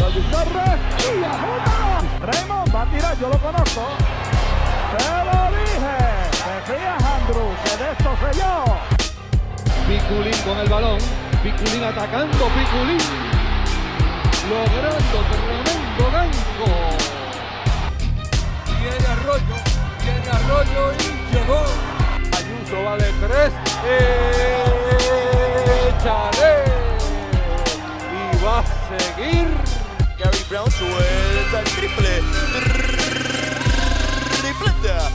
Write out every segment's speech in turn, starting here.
Jordi Torres y. Raymond va a tirar, yo lo conozco. Te lo dije. Te fías, Andrew, que de esto sé yo. Piculín con el balón. Piculín atacando. Piculín logrando tremendo gancho. Viene Arroyo. Viene Arroyo y llegó. Ayuso va de tres. Échale. Y va a seguir. Brown suelta el triple. Tripleta.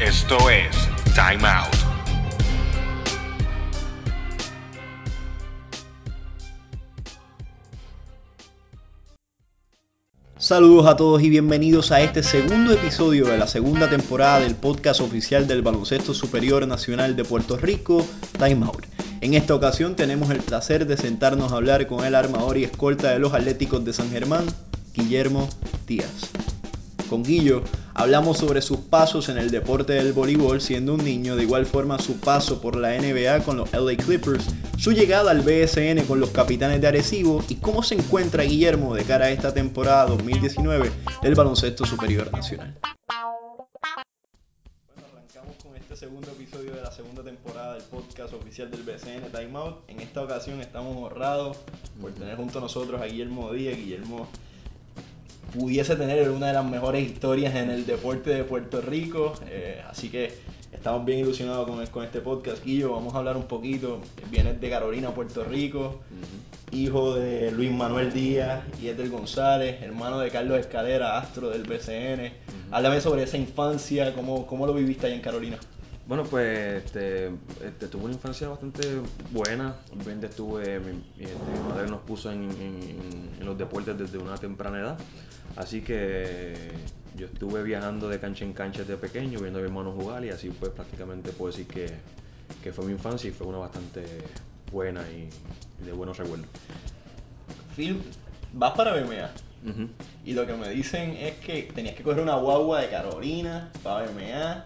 Esto es Time Out. Saludos a todos y bienvenidos a este segundo episodio de la segunda temporada del podcast oficial del Baloncesto Superior Nacional de Puerto Rico, Time Out. En esta ocasión tenemos el placer de sentarnos a hablar con el armador y escolta de los Atléticos de San Germán, Guillermo Díaz. Con Guillo hablamos sobre sus pasos en el deporte del voleibol siendo un niño, de igual forma su paso por la NBA con los LA Clippers, su llegada al BSN con los Capitanes de Arecibo y cómo se encuentra Guillermo de cara a esta temporada 2019 del Baloncesto Superior Nacional. Segundo episodio de la segunda temporada del podcast oficial del BCN Time Out. En esta ocasión estamos honrados por tener junto a nosotros a Guillermo Díaz. Guillermo pudiese tener una de las mejores historias en el deporte de Puerto Rico. eh, así que estamos bien ilusionados con, con este podcast. Guillo, vamos a hablar un poquito. Vienes de Carolina, Puerto Rico, hijo de Luis Manuel Díaz y Edel González, hermano de Carlos Escalera, astro del BCN. Háblame sobre esa infancia, cómo, cómo lo viviste allá en Carolina. Bueno, pues este, este, tuve una infancia bastante buena. Obviamente estuve, mi, este, madre nos puso en, en- en los deportes desde una temprana edad. Así que yo estuve viajando de cancha en cancha desde pequeño, viendo a mi hermano jugar y así pues prácticamente puedo decir que, que fue mi infancia y fue una bastante buena y de buenos recuerdos. Phil, vas para BMA. Ujú. Y lo que me dicen es que tenías que coger una guagua de Carolina para BMA.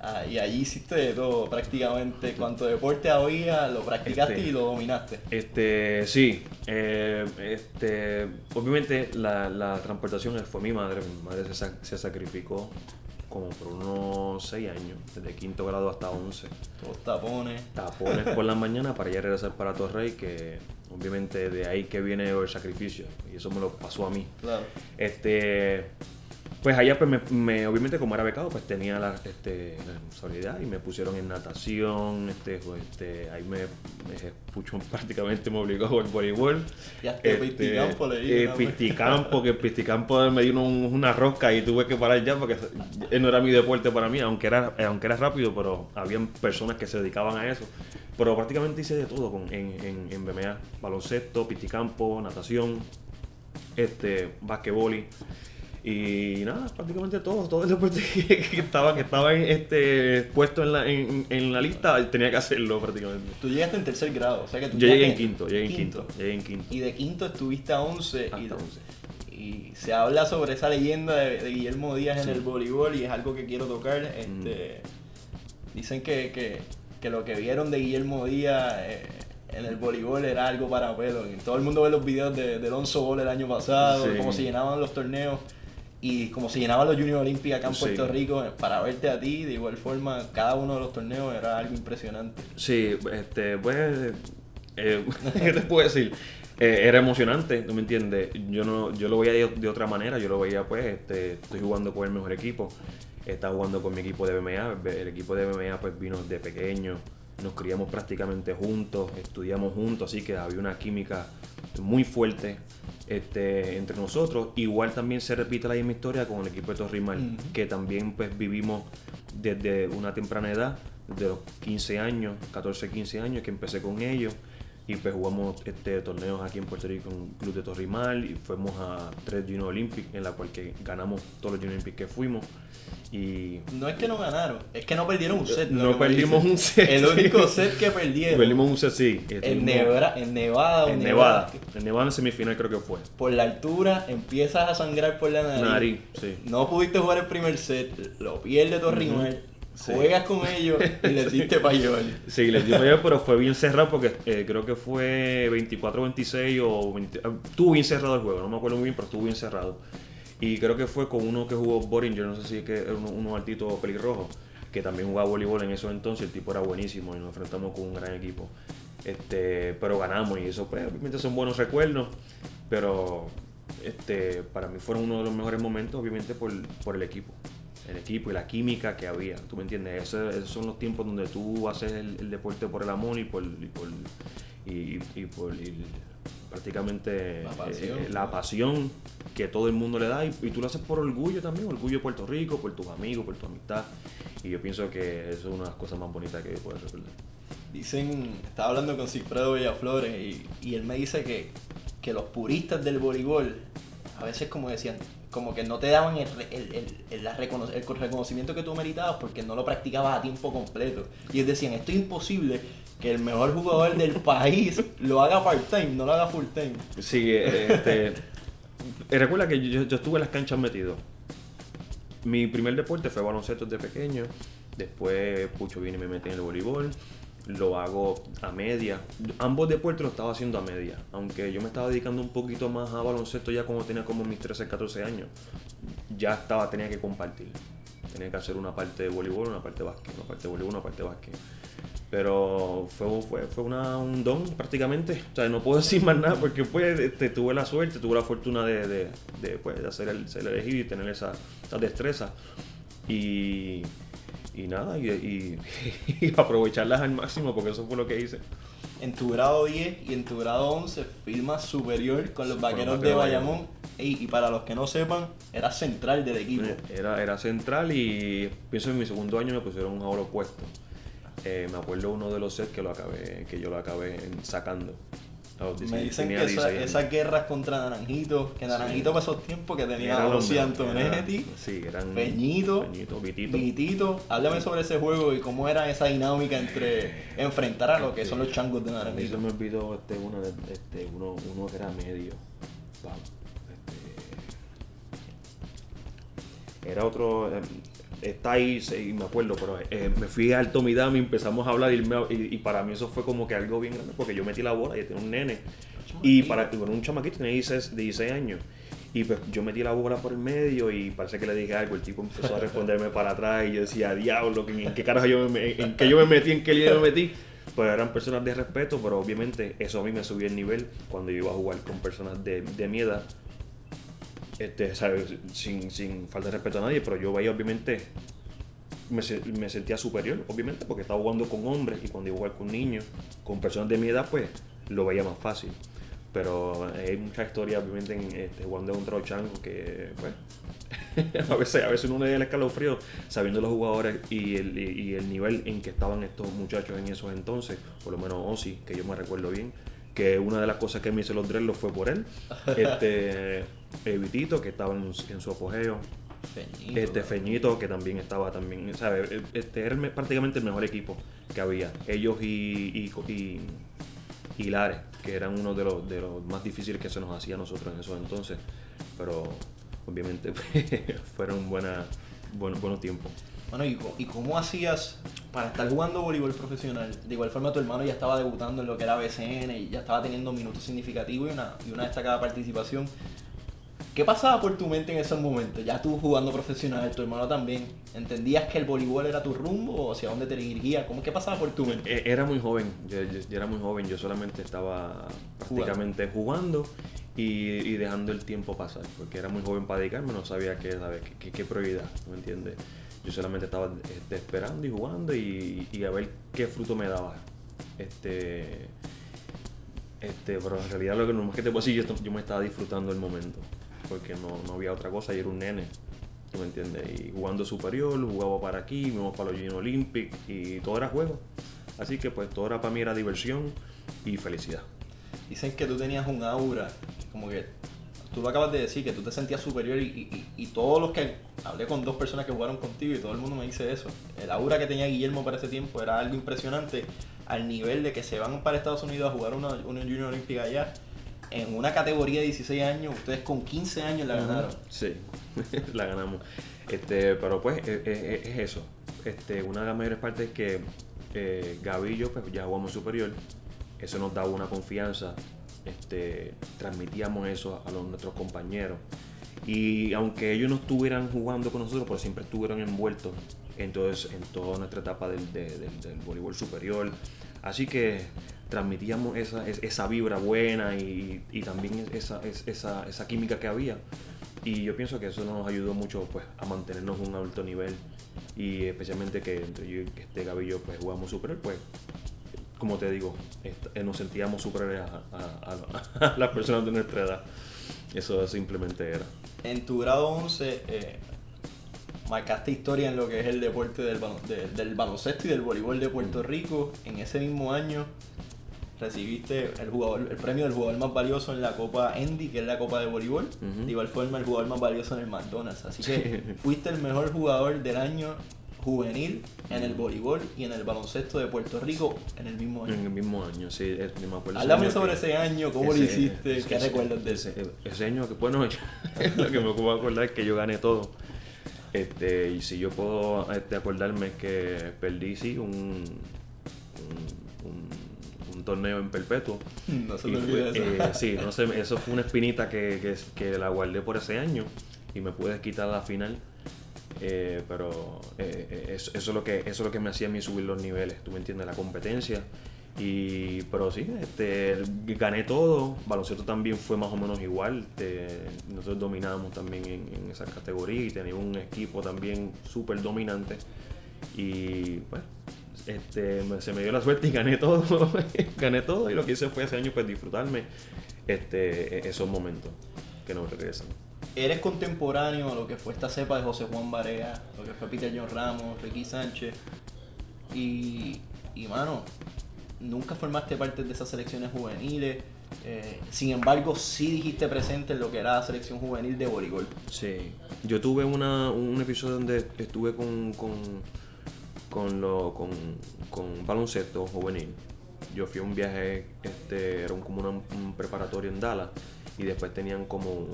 Ah, y allí hiciste de todo prácticamente. Cuanto deporte había, lo practicaste Este- y lo dominaste. Este, sí, eh, este, obviamente la, la transportación fue mi madre, mi madre se sacrificó como por unos 6 años, desde quinto grado hasta 11, Todos tapones. tapones por la mañana para ya regresar para Torrey, que obviamente de ahí que viene el sacrificio, y eso me lo pasó a mí. Claro. Este, pues allá, pues me, me- obviamente como era becado, pues tenía la, este, la responsabilidad y me pusieron en natación, este, pues, este, ahí me, me pucho, prácticamente me obligó a jugar voleibol. Y hasta pisticampo le eh, ¿no? pisticampo, que pisticampo me dio un- una rosca y tuve que parar ya porque eh, no era mi deporte para mí, aunque era, eh, aunque era rápido, pero habían personas que se dedicaban a eso. Pero prácticamente hice de todo con, en, en, en BMA, baloncesto, pisticampo, natación, este, basquetbol y nada, prácticamente todo, todo el deporte que, que estaba, que estaba este, puesto en la, en, en la lista tenía que hacerlo prácticamente. Tú llegaste en tercer grado. O sea que tú Yo llegué en quinto, llegué en quinto, llegué en quinto. Y de quinto estuviste a 11. y, 11. y se habla sobre esa leyenda de, de Guillermo Díaz Sí. en el voleibol y es algo que quiero tocar. Este, Dicen que, que, que lo que vieron de Guillermo Díaz eh, en el voleibol era algo para pelo. Todo el mundo ve los videos de, de Alonso Ball el año pasado, Sí. de cómo se llenaban los torneos y cómo se llenaban los Junior Olympic acá en Sí. Puerto Rico. eh, Para verte a ti, de igual forma, cada uno de los torneos era algo impresionante. Sí, este, pues, eh, ¿qué te puedo decir? Eh, era emocionante, ¿no me entiendes? Yo no, yo lo veía de, de otra manera, yo lo veía pues, este, estoy jugando con el mejor equipo, estaba jugando con mi equipo de BMA, el equipo de BMA pues vino de pequeño, nos criamos prácticamente juntos, estudiamos juntos, así que había una química muy fuerte este, entre nosotros. Igual también se repite la misma historia con el equipo de Torrimal, Ujú. que también pues vivimos desde una temprana edad, desde los 15 años, 14, 15 años que empecé con ellos. Y pues jugamos este, torneos aquí en Puerto Rico en Club de Torrimal y fuimos a tres Junior Olympic en la cual que ganamos todos los Junior Olympic que fuimos. Y No es que no ganaron, es que no perdieron un set. lo No perdimos un set. El único set que perdieron. perdimos un set, sí. En, Estuvimos- Nebra- en Nevada. en Nevada, Nevada. En Nevada en semifinal creo que fue. Por la altura empiezas a sangrar por la nariz. Nariz, sí. No pudiste jugar el primer set, lo pierde Torrimal. Sí. Juegas con ellos y les diste para llevar. Sí, les di mayor, pero fue bien cerrado porque eh, creo que fue 24-26 o 20, ah, estuvo bien cerrado el juego, no me acuerdo muy bien, pero estuvo bien cerrado. Y creo que fue con uno que jugó Boringer, no sé si es que era uno, uno altito pelirrojo, que también jugaba voleibol en esos entonces, el tipo era buenísimo y nos enfrentamos con un gran equipo. Este, pero ganamos y eso pues obviamente son buenos recuerdos, pero este, para mí fueron uno de los mejores momentos obviamente por, por el equipo el equipo y la química que había. ¿Tú me entiendes? Esos son los tiempos donde tú haces el, el deporte por el amor y por, y por, y, y por y prácticamente La pasión. eh, la pasión que todo el mundo le da y, y tú lo haces por orgullo también, orgullo de Puerto Rico, por tus amigos, por tu amistad. Y yo pienso que eso es una de las cosas más bonitas que puedes recordar. Dicen, estaba hablando con Cifredo Villaflores y, y él me dice que, que los puristas del voleibol a veces como decían, como que no te daban el, re- el, el, el- la recono- el reconocimiento que tú meritabas porque no lo practicabas a tiempo completo. Y ellos decían, esto es imposible que el mejor jugador del país lo haga part-time, no lo haga full-time. Sí, eh, este, eh, recuerda que yo, yo estuve en las canchas metido. Mi primer deporte fue baloncesto desde pequeño. Después Pucho viene y me metí en el voleibol. Lo hago a media. Ambos deportes los estaba haciendo a media. Aunque yo me estaba dedicando un poquito más a baloncesto ya cuando tenía como mis 13, 14 años. Ya estaba, tenía que compartir. Tenía que hacer una parte de voleibol, una parte de básquet, una parte de voleibol, una parte de básquet. Pero fue, fue, fue una, un don prácticamente. O sea, no puedo decir más nada porque pues, este, tuve la suerte, tuve la fortuna de, de, pues, hacer el, ser elegido y tener esa, esa destreza. Y, y nada, y, y- y aprovecharlas al máximo porque eso fue lo que hice. En tu grado 10 y en tu grado 11 firma superior con los vaqueros de Bayamón. Ey, y para los que no sepan, era central del equipo. Era, era central y pienso en mi segundo año me pusieron un ahora opuesto. Eh, me acuerdo uno de los sets que lo acabé, que yo lo acabé sacando. A Me 16, dicen que esa- 16 años. esas guerras contra Naranjito, que Naranjito para esos tiempos que tenía a mejores, Antonetti, era- sí, eran Peñito, Peñito, Vitito. Vitito. Háblame sobre ese juego y cómo era esa dinámica entre enfrentar a lo que son los changos de A mí se Naranjito. me olvidó este, uno, este, uno, uno que era medio. Este, era otro. Está ahí, y me acuerdo, pero eh, me fui al Tomidami y empezamos a hablar y, me- y- y para mí eso fue como que algo bien grande porque yo metí la bola y tenía un nene. Y para bueno, un chamaquito tenía 16, 16 años. Y pues yo metí la bola por el medio y parece que le dije algo. El tipo empezó a responderme para atrás y yo decía, diablo, ¿en qué carajo yo me, en qué yo me metí? ¿En qué lío me metí? Pues eran personas de respeto, pero obviamente eso a mí me subió el nivel cuando yo iba a jugar con personas de, de mi edad. Este, ¿sabes? Sin, sin falta de respeto a nadie, pero yo veía obviamente me, se- me sentía superior, obviamente, porque estaba jugando con hombres y cuando iba a jugar con niños, con personas de mi edad, pues lo veía más fácil. Pero hay muchas historias, obviamente, en, este, jugando contra los changos que, pues, a veces, a veces uno le da el escalofrío sabiendo los jugadores y el, y, y el nivel en que estaban estos muchachos en esos entonces, por lo menos Ozzy, que yo me recuerdo bien, que una de las cosas que me hizo los dreadlocks fue por él. Este, eh, Vitito, que estaba en, en su apogeo, Peñito, este. Feñito, que también estaba también, ¿sabes? Este era el prácticamente el mejor equipo que había. Ellos y, y, y, y Lares, que eran uno de los, de los más difíciles que se nos hacía a nosotros en esos entonces. Pero obviamente fueron buenas, buenos, buenos tiempos. Bueno, ¿y, ¿y cómo hacías para estar jugando voleibol profesional? De igual forma, tu hermano ya estaba debutando en lo que era BCN y ya estaba teniendo minutos significativos y una, y una destacada participación. ¿Qué pasaba por tu mente en esos momentos? Ya tú jugando profesional, tu hermano también. ¿Entendías que el voleibol era tu rumbo o hacia dónde te dirigías? ¿Cómo qué pasaba por tu mente? Eh, Era muy joven, yo, yo- yo era muy joven, yo solamente estaba prácticamente jugando, y, y dejando el tiempo pasar, porque era muy joven para dedicarme, no sabía qué, ¿sabes? qué, qué- qué prioridad, ¿me entiendes? Yo solamente estaba este, esperando y jugando y, y a ver qué fruto me daba. Este, este, pero en realidad lo que nomás que te puedo decir, yo, yo me estaba disfrutando el momento, porque no, no había otra cosa, yo era un nene. ¿tú me entiendes? Y jugando superior, jugaba para aquí, íbamos para los Junior Olympic y todo era juego. Así que pues todo era para mí era diversión y felicidad. Dicen que tú tenías un aura, como que tú lo acabas de decir, que tú te sentías superior y, y- y todos los que hablé con dos personas que jugaron contigo y todo el mundo me dice eso. El aura que tenía Guillermo para ese tiempo era algo impresionante al nivel de que se van para Estados Unidos a jugar una, una Junior Olímpica allá. En una categoría de 16 años, ustedes con 15 años la ganaron. Sí, la ganamos. Este, pero pues e- e- e- es, eso. este, una de las mayores partes es que eh, Gaby y yo pues, ya jugamos superior, eso nos daba una confianza, este, transmitíamos eso a los, nuestros compañeros. Y aunque ellos no estuvieran jugando con nosotros, pero siempre estuvieron envueltos entonces, en toda nuestra etapa del, de- del- del voleibol superior. Así que transmitíamos esa, es- esa vibra buena y, y también esa, es- esa, esa química que había. Y yo pienso que eso nos ayudó mucho pues, a mantenernos un alto nivel. Y especialmente que entre yo y este Gaby y yo pues, jugamos superior, pues como te digo, eh, nos sentíamos superiores a, a- a- a las personas de nuestra edad. Eso simplemente era. En tu grado 11 eh, marcaste historia en lo que es el deporte del, de- del baloncesto y del voleibol de Puerto Rico. En ese mismo año recibiste el, jugador, el premio del jugador más valioso en la Copa Endy, que es la Copa de Voleibol. Ujú. De igual forma, el jugador más valioso en el McDonald's. Así que fuiste el mejor jugador del año juvenil en el voleibol y en el baloncesto de Puerto Rico en el mismo año. En el mismo año, sí, es- yo me acuerdo. Háblame sobre ese año, cómo lo ese- hiciste, ese- qué ese- recuerdas de ese. ese, ese año que bueno, yo- lo que me puedo acordar es que yo gané todo. Este, y si yo puedo este, acordarme es que perdí sí un, un, un- un torneo en perpetuo. No se me olvida eso. eh, sí, no sé, eso fue una espinita que, que, que la guardé por ese año y me pude quitar la final. Eh, pero eh, eh, eso, eso es lo que eso es lo que me hacía a mí subir los niveles, tú me entiendes, la competencia. Y, pero sí, este, gané todo. Baloncesto también fue más o menos igual. este, nosotros dominábamos también en, en esa categoría y teníamos un equipo también súper dominante. Y bueno, este, me- se me dio la suerte y gané todo. gané todo. Y lo que hice fue ese año pues disfrutarme este, e- esos momentos que no regresan. Eres contemporáneo a lo que fue esta cepa de José Juan Barea, lo que fue Peter John Ramos, Ricky Sánchez. Y, y mano, nunca formaste parte de esas selecciones juveniles. eh, sin embargo, sí dijiste presente en lo que era la selección juvenil de voleibol. Sí, yo tuve una, un episodio donde estuve con, con, con, lo, con, baloncesto juvenil. Yo fui a un viaje, este, era un- como una- un preparatorio en Dallas y después tenían como,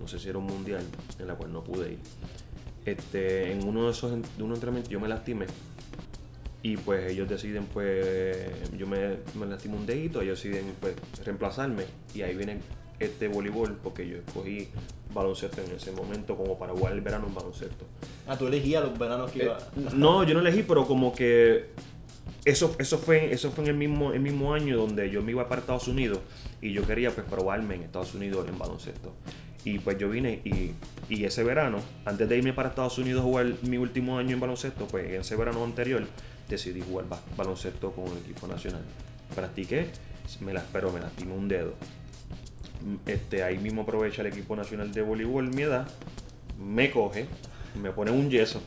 no sé si era un mundial, en la cual no pude ir. Este, en uno de esos entrenamientos yo me lastimé y pues ellos deciden pues yo me, me lastimo un dedito ellos deciden pues reemplazarme. Y ahí viene este voleibol porque yo escogí baloncesto en ese momento como para jugar el verano en baloncesto. Ah, tú elegías los veranos que Eh, iba. no yo no elegí pero como que eso, eso fue eso fue en el mismo el mismo año donde yo me iba para Estados Unidos y yo quería pues probarme en Estados Unidos en baloncesto. Y pues yo vine y, y ese verano antes de irme para Estados Unidos a jugar mi último año en baloncesto pues en ese verano anterior decidí jugar ba- baloncesto con el equipo nacional. Practiqué me las pero me lastimé un dedo. Este ahí mismo aprovecha el equipo nacional de voleibol mi edad me coge me ponen un yeso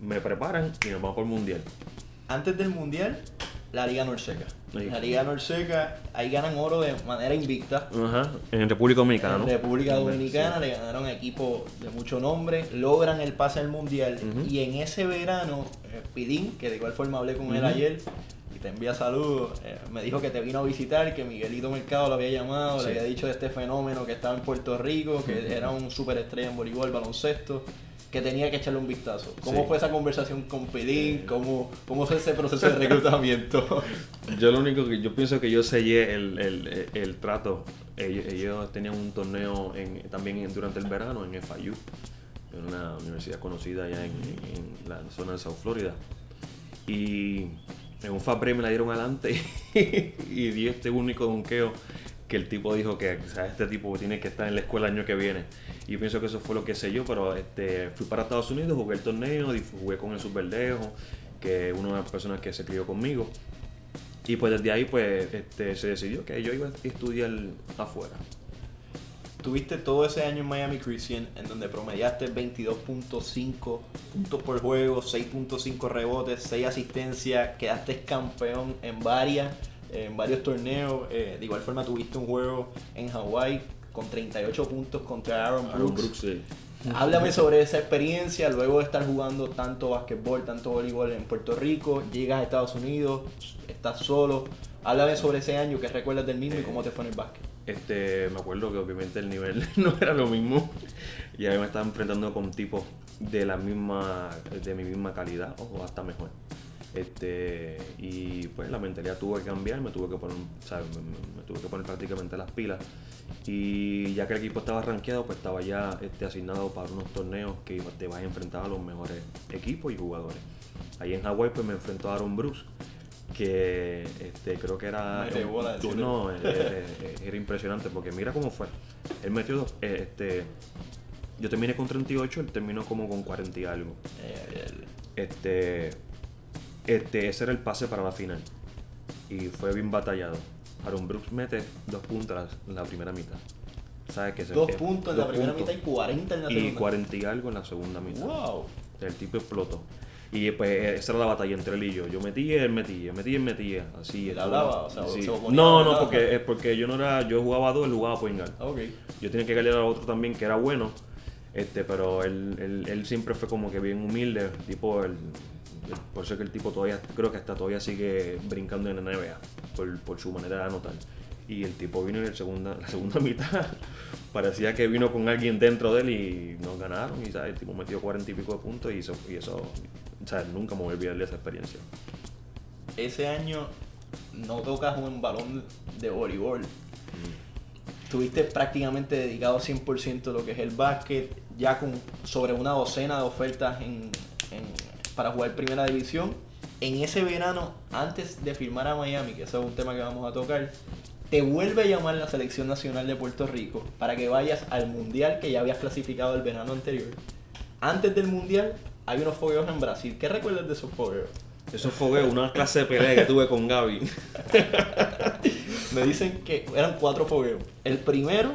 me preparan y nos vamos por el mundial. Antes del mundial, la Liga Norseca. Ahí. La Liga Norseca, ahí ganan oro de manera invicta. Ajá, en República Dominicana, En ¿no? República Dominicana Sí. le ganaron equipos de mucho nombre, logran el pase al mundial y en ese verano eh, Pilín, que de igual forma hablé con él ayer te envía saludos, eh, me dijo que te vino a visitar, que Miguelito Mercado lo había llamado, Sí. le había dicho de este fenómeno que estaba en Puerto Rico, que era un superestrella en voleibol, baloncesto, que tenía que echarle un vistazo. ¿Cmo Sí. fue esa conversación con Pilín? ¿Cómo, ¿Cómo fue ese proceso de reclutamiento? Yo lo único que yo pienso que yo sellé el, el, el trato. Ellos, ellos tenían un torneo en, también durante el verano en FIU, en una universidad conocida allá en, en la zona de South Florida. Y en un Fabre me la dieron adelante y di este único donqueo que el tipo dijo que o este tipo tiene que estar en la escuela el año que viene. Y yo pienso que eso fue lo que selló, pero este, fui para Estados Unidos, jugué el torneo, jugué con el Superdejo, que es una de las personas que se crió conmigo. Y pues desde ahí pues este, se decidió que yo iba a estudiar afuera. Tuviste todo ese año en Miami Christian, en donde promediaste 22.5 puntos por juego, 6.5 rebotes, 6 asistencias, quedaste campeón en varias, en varios torneos. eh, de igual forma tuviste un juego en Hawái con 38 puntos contra Aaron Brooks. Aaron Brooks, sí. Háblame sobre esa experiencia, luego de estar jugando tanto basquetbol, tanto voleibol en Puerto Rico, llegas a Estados Unidos, estás solo. Háblame sobre ese año, qué recuerdas del mismo y cómo te fue en el básquet. Este, me acuerdo que obviamente el nivel no era lo mismo. Y ahí me estaba enfrentando con tipos de la misma, de mi misma calidad o hasta mejor. Este, y pues la mentalidad tuvo que cambiar, me tuve que poner, me, tuve que poner prácticamente las pilas. Y ya que el equipo estaba rankeado, pues estaba ya este, asignado para unos torneos que te vas a enfrentar a los mejores equipos y jugadores. Ahí en Hawái pues me enfrentó a Aaron Bruce, que este, creo que era... Bola, decirle. no, era impresionante porque mira cómo fue. Él metió dos, eh, este, yo terminé con 38, él terminó como con 40 y algo. Eh, Este, este, ese era el pase para la final. Y fue bien batallado. Aaron Brooks mete dos puntos en la primera mitad. ¿Sabes qué? dos puntos en la primera puntos. mitad y 40 en la Y segunda. 40 y algo en la segunda mitad. Wow. El tipo explotó. Y pues esa era la batalla entre él y yo. Yo metía, él metía, metía, él metía. Así. ¿Y él esto- hablaba? O sea, sí. se oponía No, no, porque, es porque yo no era. Yo jugaba a dos, él jugaba a point guard. Ok. Yo tenía que ganar a otro también que era bueno, este, pero él, él, él siempre fue como que bien humilde, tipo el, por eso es que el tipo todavía, creo que hasta todavía sigue brincando en la NBA, por, por su manera de anotar. Y el tipo vino en el segunda, la segunda mitad, parecía que vino con alguien dentro de él y nos ganaron, y ¿sabes? el tipo metió cuarenta y pico de puntos y eso, y eso nunca me voy a olvidar de esa experiencia. Ese año no tocas un balón de voleibol. Estuviste prácticamente dedicado 100% a lo que es el básquet, ya con sobre una docena de ofertas en- para jugar primera división. En ese verano, antes de firmar a Miami, que ese es un tema que vamos a tocar, te vuelve a llamar la selección nacional de Puerto Rico para que vayas al mundial que ya habías clasificado el verano anterior. Antes del mundial, hay unos fogueos en Brasil. ¿Qué recuerdas de esos fogueos? Eso fue una clase de pelea que tuve con Gaby. Me dicen que eran cuatro fogueos. El primero,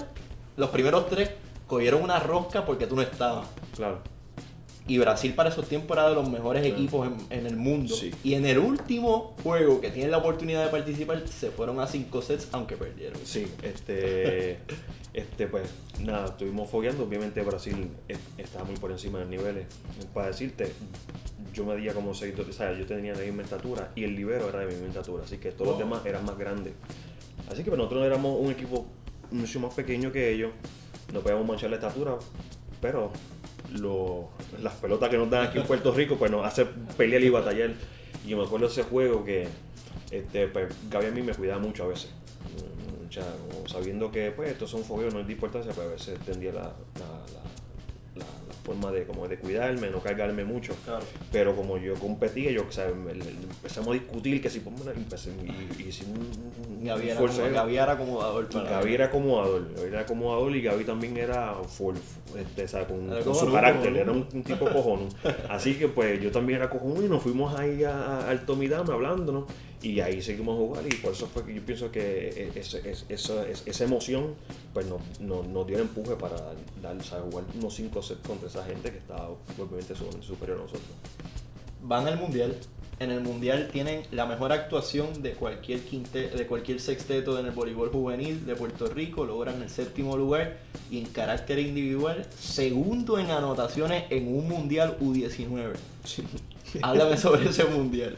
los primeros tres cogieron una rosca porque tú no estabas. Claro. Y Brasil para esos tiempos era de los mejores Claro. equipos en, en el mundo. Sí. Y en el último juego que tienen la oportunidad de participar, se fueron a cinco sets aunque perdieron. Sí, este, este, pues nada, estuvimos fogueando. Obviamente Brasil eh, estaba muy por encima de los niveles. Para decirte, yo medía como 6, o sea, yo tenía la misma estatura y el libero era de mi misma estatura, así que todos los demás eran más grandes. Así que pues, nosotros éramos un equipo mucho más pequeño que ellos, no podíamos manchar la estatura, pero lo- las pelotas que nos dan aquí en Puerto Rico, pues nos hace pelear y batallar. Y yo me acuerdo ese juego que este, pues, Gaby a mí me cuidaba mucho a veces. Mm, ya, como sabiendo que pues estos son fogueos, no es de importancia, pues a veces la- la forma de, como de cuidarme, no cargarme mucho. Claro. Pero como yo competía, yo o sea, empezamos a discutir que si ponme una- empecé, y, y hicimos un, un Gaby era, como- Gaby era acomodador para Gaby era acomodador, Gaby era acomodador y Gaby también era full, este, o sea, con, con su carácter, era un, un tipo cojón. Así que pues yo también era cojonudo y nos fuimos ahí a- a- al Tommy Dame hablándonos y ahí seguimos a jugar y por eso fue que yo pienso que ese- esa, esa emoción pues nos, nos, nos dio el empuje para dar, o sea, jugar unos 5 sets contra esa gente que estaba obviamente superior a nosotros. van al mundial. En el mundial tienen la mejor actuación de cualquier quinte, de cualquier sexteto en el voleibol juvenil de Puerto Rico, logran el séptimo lugar y en carácter individual, segundo en anotaciones en un mundial U19. Háblame sobre ese mundial.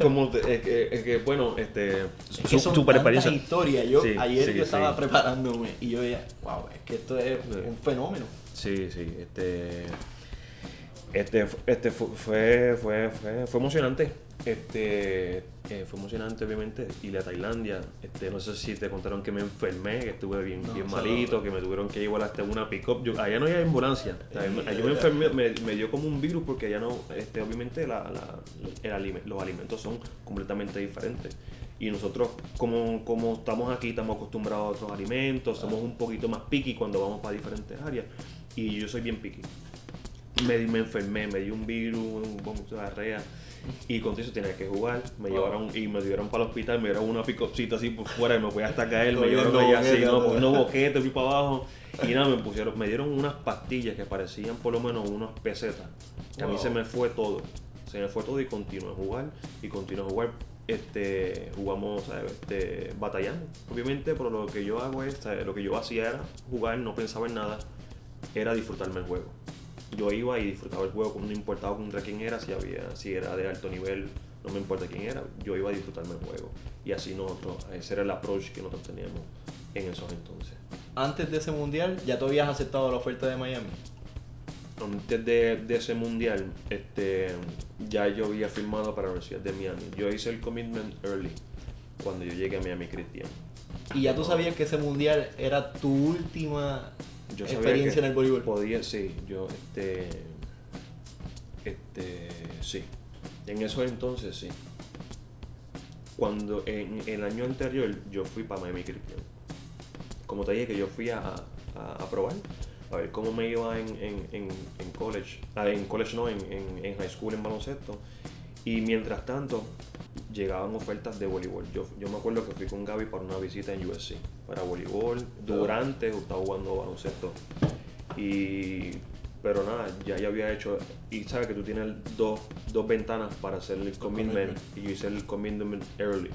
Como es que, es que, bueno, este, Es que son super experiencia. historias. Yo Sí, ayer sí, yo estaba sí. preparándome y yo veía, wow, es que esto es un fenómeno. Sí, sí, este, este, este fu- fue, fue, fue, fue emocionante, este, eh, fue emocionante obviamente, y a Tailandia, este, no sé si te contaron que me enfermé, que estuve bien, No, bien malito, que me tuvieron que llevar hasta una pick-up, allá no hay ambulancia, allá me enfermé, me, me dio como un virus porque allá no, este, obviamente la, la- el los alimentos son completamente diferentes. Y nosotros, como, como estamos aquí, estamos acostumbrados a otros alimentos, somos un poquito más picky cuando vamos para diferentes áreas. Y yo soy bien picky. Me, me enfermé, me dio un virus, un vómito de diarrea. Y con eso tenía que jugar. Me Oh. llevaron y me llevaron para el hospital, me dieron una picopcita así por fuera y me fui hasta caer. Me llevaron allá así, no, todo. cogiendo boquete, fui para abajo. Y nada, me pusieron, me dieron unas pastillas que parecían por lo menos unas pesetas. Que a mí se me fue todo. Se me fue todo y continué a jugar. Y continué a jugar. Este, jugamos, ¿sabes? Este, batallando. Obviamente, pero lo que yo hago es, ¿sabes? lo que yo hacía era jugar, no pensaba en nada, era disfrutarme el juego. Yo iba y disfrutaba el juego, no importaba contra quién era, si había, si era de alto nivel, no me importa quién era, yo iba a disfrutarme el juego. Y así nosotros, ese era el approach que nosotros teníamos. en esos entonces. Antes de ese mundial, ya tú habías aceptado la oferta de Miami. Antes de, de ese mundial, este, ya yo había firmado para la Universidad de Miami. Yo hice el commitment early cuando yo llegué a Miami Christian. Y ya tú sabías que ese mundial era tu última Yo sabía experiencia en el voleibol. Podía, sí, yo, este, este, sí. En esos entonces, sí. Cuando en el año anterior yo fui para Miami Christian. Como te dije que yo fui a, a, a probar, a ver cómo me iba en, en, en, en college, ah, en college no, en, en, en high school en baloncesto. Y mientras tanto, llegaban ofertas de voleibol. Yo, yo me acuerdo que fui con Gaby para una visita en USC, para voleibol. Durante estaba jugando baloncesto. Y, pero nada, ya, ya había hecho. Y sabes que tú tienes dos, dos ventanas para hacer el commitment. Y yo hice el commitment early.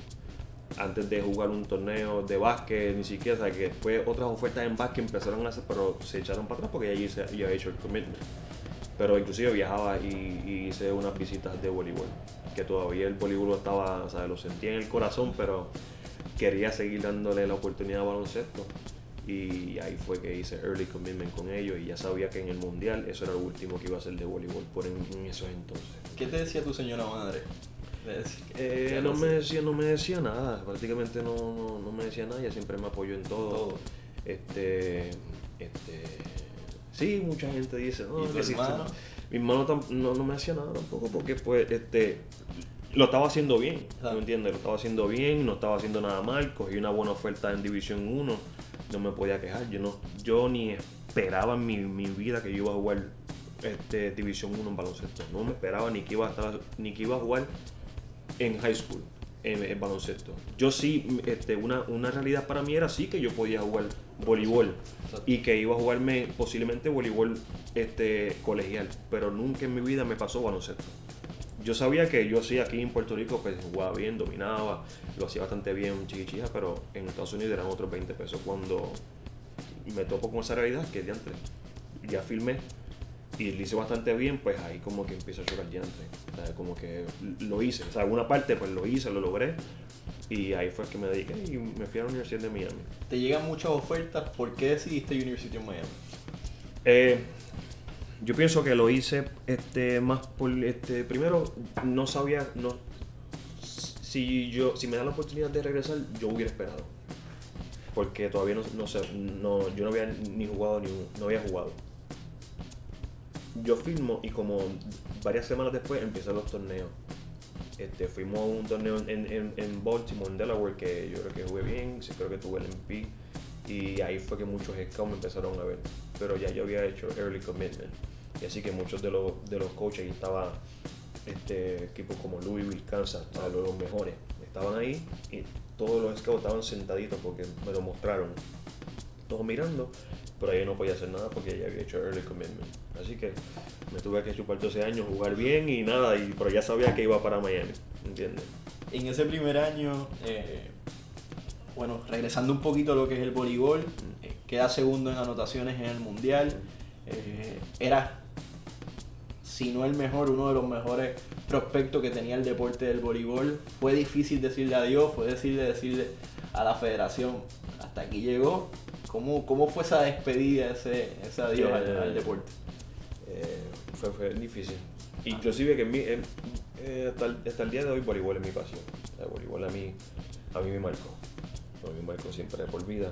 Antes de jugar un torneo de básquet, ni siquiera, sea, que después otras ofertas en básquet empezaron a hacer, pero se echaron para atrás porque ya hice, ya había hecho el commitment pero inclusive viajaba y, y hice unas visitas de voleibol, que todavía el voleibol estaba, o sea, lo sentía en el corazón, pero quería seguir dándole la oportunidad a baloncesto y ahí fue que hice early commitment con ellos y ya sabía que en el mundial eso era lo último que iba a hacer de voleibol por en, en esos entonces. ¿Qué te decía tu señora madre? Eh, ¿qué no me decía, no me decía nada, prácticamente no, no, no me decía nada, ella siempre me apoyó en todo. Todo. Este, este, sí, mucha gente dice, no, ¿Y tu que sí, hermano? sí". mi hermano no, no me decía nada tampoco porque pues, este, lo estaba haciendo bien. ¿me entiendes? Lo estaba haciendo bien, no estaba haciendo nada mal, cogí una buena oferta en División 1, no me podía quejar, yo no, yo ni esperaba en mi, mi vida que yo iba a jugar este, División 1 en baloncesto, no me esperaba ni que iba a estar, ni que iba a jugar en high school, en, en baloncesto. Yo sí, este, una, una realidad para mí era sí que yo podía jugar voleibol. Y que iba a jugarme posiblemente voleibol este, colegial, pero nunca en mi vida me pasó baloncesto. Yo sabía que yo sí aquí en Puerto Rico pues jugaba bien, dominaba, lo hacía bastante bien chiquichija, pero en Estados Unidos eran otros 20 pesos cuando me topo con esa realidad que de antes. Ya filmé y lo hice bastante bien, pues ahí como que empiezo a chocar diantre. O sea, como que lo hice. O sea, alguna parte pues lo hice, lo logré. Y ahí fue que me dediqué y me fui a la Universidad de Miami. Te llegan muchas ofertas, ¿por qué decidiste University of Miami? Eh, yo pienso que lo hice este más por este primero no sabía no si yo si me da la oportunidad de regresar yo hubiera esperado porque todavía no, no sé no yo no había ni jugado ni un- no había jugado yo firmo y como varias semanas después empiezan los torneos. Este, fuimos a un torneo en, en, en Baltimore, en Delaware, que yo creo que jugué bien, creo que tuve el MP, y ahí fue que muchos scouts me empezaron a ver, pero ya yo había hecho early commitment, y así que muchos de los, de los coaches, y estaba este, equipos como Louisville, Kansas, o sea, los los mejores, estaban ahí, y todos los scouts estaban sentaditos porque me lo mostraron, todos mirando, pero ahí no podía hacer nada porque ya había hecho early commitment. Así que me tuve que chupar 12 años, jugar bien y nada, y, pero ya sabía que iba para Miami, ¿entiendes? En ese primer año, eh, bueno, regresando un poquito a lo que es el voleibol, eh, queda segundo en anotaciones en el mundial. eh, era, si no el mejor, uno de los mejores prospectos que tenía el deporte del voleibol. Fue difícil decirle adiós, fue decirle decirle a la federación, hasta aquí llegó. ¿Cómo, cómo fue esa despedida, ese, ese adiós al, al deporte? Eh, fue, fue difícil. Inclusive que en mi- en- eh, hasta, el, hasta el día de hoy voleibol es mi pasión. Sea, voleibol a mí, a mí me marcó. A mí me marcó siempre de por vida.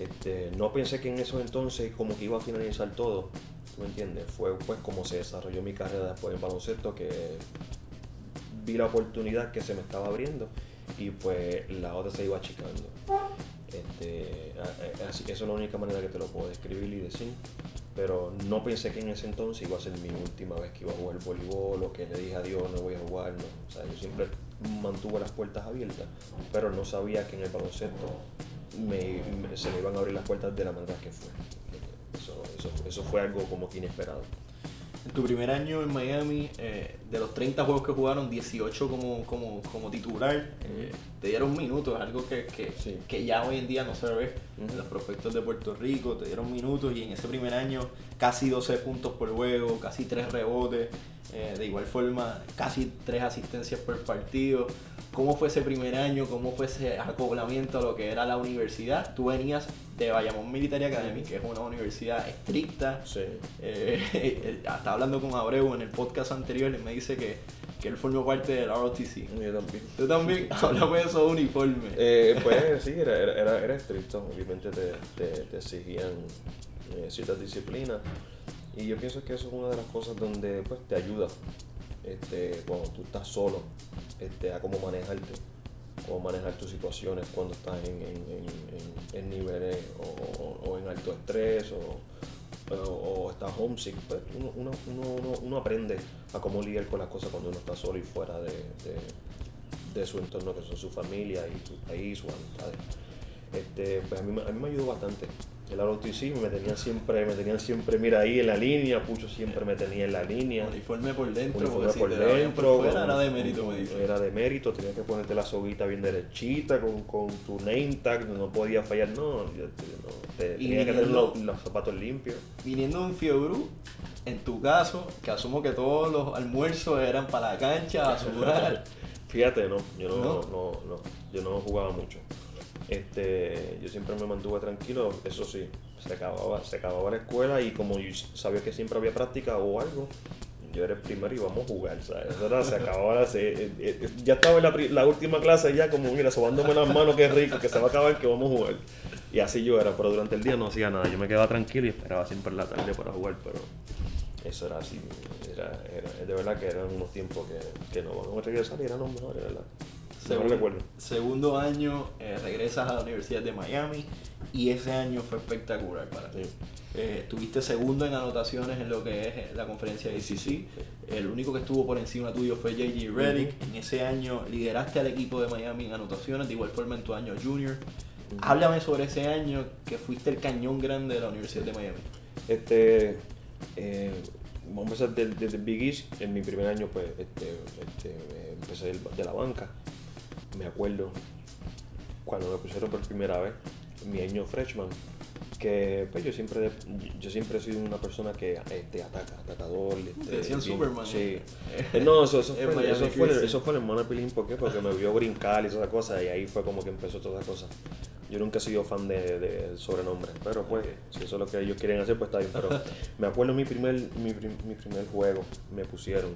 Este, no pensé que en esos entonces como que iba a finalizar todo. ¿tú me entiendes? Fue pues como se desarrolló mi carrera después en baloncesto que vi la oportunidad que se me estaba abriendo y pues la otra se iba achicando. Este, a- a- eso es la única manera que te lo puedo describir y decir. Pero no pensé que en ese entonces iba a ser mi última vez que iba a jugar voleibol o que le dije adiós, no voy a jugar. No. O sea, yo siempre mantuve las puertas abiertas, pero no sabía que en el baloncesto me- se me iban a abrir las puertas de la manera que fue. Eso, eso, eso fue algo como que inesperado. En tu primer año en Miami, eh, de los 30 juegos que jugaron, 18 como, como, como titular, eh, te dieron minutos, algo que, que, Sí. que ya hoy en día no se ve Ujú. en los prospectos de Puerto Rico, te dieron minutos y en ese primer año casi 12 puntos por juego, casi 3 rebotes. Eh, de igual forma, casi tres asistencias por partido. ¿Cómo fue ese primer año? ¿Cómo fue ese acoplamiento a lo que era la universidad? Tú venías de Bayamón Military Academy, que es una universidad estricta. Sí. Eh, estaba hablando con Abreu en el podcast anterior me dice que, que él formó parte del ROTC. Yo también. Tú también, háblame de esos uniformes. Eh, pues sí, era, era, era, era estricto. Obviamente te, te, te exigían eh, ciertas disciplinas. Y yo pienso que eso es una de las cosas donde pues, te ayuda este, cuando tú estás solo este, a cómo manejarte, cómo manejar tus situaciones cuando estás en, en, en, niveles o, o- en alto estrés o, o, estás homesick. Pues, uno, uno, uno, uno- aprende a cómo lidiar con las cosas cuando uno está solo y fuera de, de- su entorno, que son su familia y su país, sus amistades. Este, pues a mí, a mí me ayudó bastante. El ROTC me tenían siempre, me tenían siempre, mira ahí en la línea, Pucho siempre me tenía en la línea. Uniforme por dentro, Uniforme si por dentro, por fuera con- era de mérito, con- me dice. Era de mérito, tenías que ponerte la soguita bien derechita, con, con tu name tag, no podía fallar, no, yo- no, te- tenía que tener los, los zapatos limpios. Viniendo un Fiebru, en tu caso, que asumo que todos los almuerzos eran para la cancha, a sudar. Fíjate, no, yo no, ¿No? no, no, yo no jugaba mucho. Este, yo siempre me mantuve tranquilo, eso sí, se acababa, se acababa la escuela y como yo sabía que siempre había práctica o algo, yo era el primero y vamos a jugar, ¿sabes? Era- se acababa, se- eh, eh, ya estaba en la, última clase ya como, mira, sobándome las manos, qué rico, que se va a acabar, que vamos a jugar. Y así yo era, pero durante el día no hacía nada, yo me quedaba tranquilo y esperaba siempre la tarde para jugar, pero eso era así, era, era- de verdad que eran unos tiempos que, que no van a regresar y eran los mejores, ¿verdad? No Segun- recuerdo. segundo año, eh, regresas a la Universidad de Miami y ese año fue espectacular para ti. Sí. Eh, estuviste segundo en anotaciones en lo que es eh, la conferencia de ACC. El único que estuvo por encima tuyo fue JJ Redick. En ese año lideraste al equipo de Miami en anotaciones, de igual forma en tu año junior. Háblame sobre ese año que fuiste el cañón grande de la Universidad de Miami. Este, eh, vamos a empezar desde desde Big East. En mi primer año, pues, este, este, empecé de la banca. Me acuerdo cuando me pusieron por primera vez, mi año freshman, que pues yo siempre, yo siempre he sido una persona que este, ataca, atacador. Este, Te decían bien- Superman, ¿no? Sí. Eh, No, eso, eso fue, eso, fue, eso fue el Monapilín, ¿por qué? Porque me vio brincar y esas cosas, y ahí fue como que empezó todas esas cosas. Yo nunca he sido fan de, de sobrenombre, pero pues, si eso es lo que ellos quieren hacer, pues está bien. Pero me acuerdo mi primer, mi, mi primer juego, me pusieron,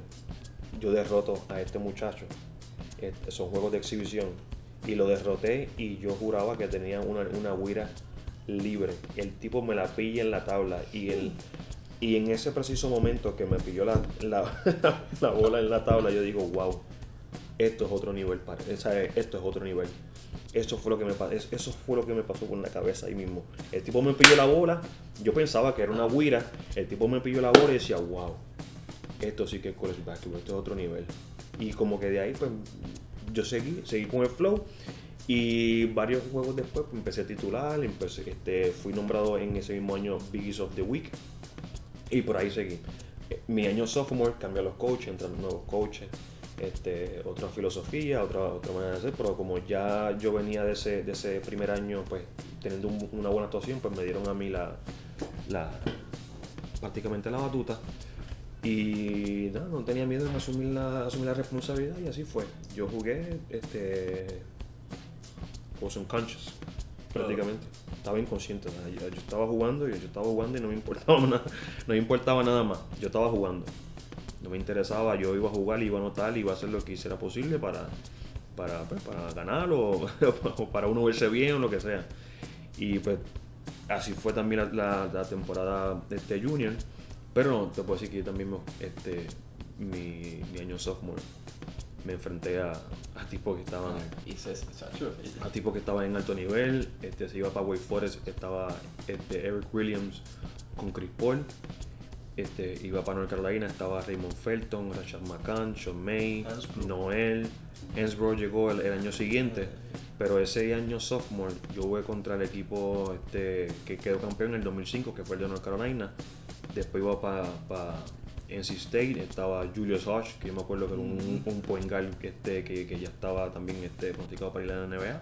yo derroto a este muchacho, este, son juegos de exhibición, y lo derroté y yo juraba que tenía una, una guira libre. El tipo me la pilla en la tabla y y en ese preciso momento que me pilló la, la, la bola en la tabla, yo digo, wow, esto es otro nivel, esto es otro nivel. Eso fue lo que me pa- es- eso fue lo que me pasó por la cabeza ahí mismo. El tipo me pilló la bola, yo pensaba que era una guira, el tipo me pilló la bola y decía, wow, esto sí que es college basketball, esto es otro nivel. Y como que de ahí pues yo seguí, seguí con el flow y varios juegos después pues, empecé a titular, este, fui nombrado en ese mismo año Biggest of the Week y por ahí seguí. Eh, Mi año sophomore cambié los coaches, entran nuevos coaches, este, otra filosofía, otra, otra manera de hacer, pero como ya yo venía de ese, de ese primer año, pues teniendo un- una buena actuación, pues me dieron a mí la, la prácticamente la batuta. Y nada, no tenía miedo en asumir la, asumir la responsabilidad y así fue. Yo jugué, este, was unconscious, prácticamente. Estaba inconsciente. o sea, Yo, yo estaba jugando y yo estaba jugando y no me importaba nada, no me importaba nada más. Yo estaba jugando. No me interesaba, yo iba a jugar, iba a anotar, iba a hacer lo que hiciera posible para, para, pues, para ganar o, o para uno verse bien o lo que sea. Y pues así fue también la, la- la temporada de este junior. Pero no, te puedo decir que yo también me- este, mi, mi año sophomore me enfrenté a, a tipos que estaban Sacho, a tipos que estaban en alto nivel. Este, se iba para Wake Forest, estaba este, Eric Williams con Chris Paul. Este, iba para North Carolina, estaba Raymond Felton, Rashad McCann, Sean May, Hansbrough. Noel. Hansbrough llegó el, el año siguiente, pero ese año sophomore yo jugué contra el equipo este, que quedó campeón en el 2005, que fue el de North Carolina. Después iba para NC State, estaba Julius Hodge, que yo me acuerdo que era un, un point guard que, este, que, que ya estaba también este, pronosticado para ir a la NBA.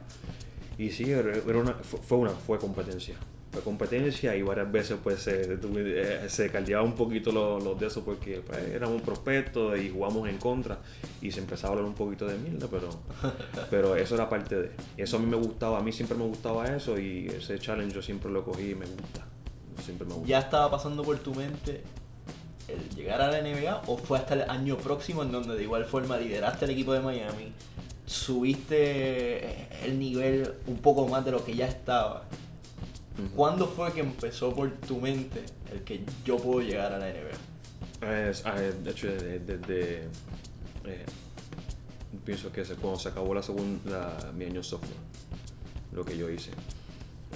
Y sí, era una, fue una fue competencia. fue competencia y varias veces pues se, eh, se caldeaba un poquito los, los de eso porque pues, éramos prospectos y jugamos en contra y se empezaba a hablar un poquito de mierda, pero, pero eso era parte de. Eso a mí me gustaba, a mí siempre me gustaba eso y ese challenge yo siempre lo cogí y me gusta. Siempre me gusta. ¿Ya estaba pasando por tu mente el llegar a la NBA o fue hasta el año próximo en donde de igual forma lideraste el equipo de Miami, subiste el nivel un poco más de lo que ya estaba? ¿Cuándo fue que empezó por tu mente el que yo puedo llegar a la NBA? Es- ah, de hecho, desde, eh, pienso que cuando se acabó la segunda, mi año sophomore, lo que yo hice.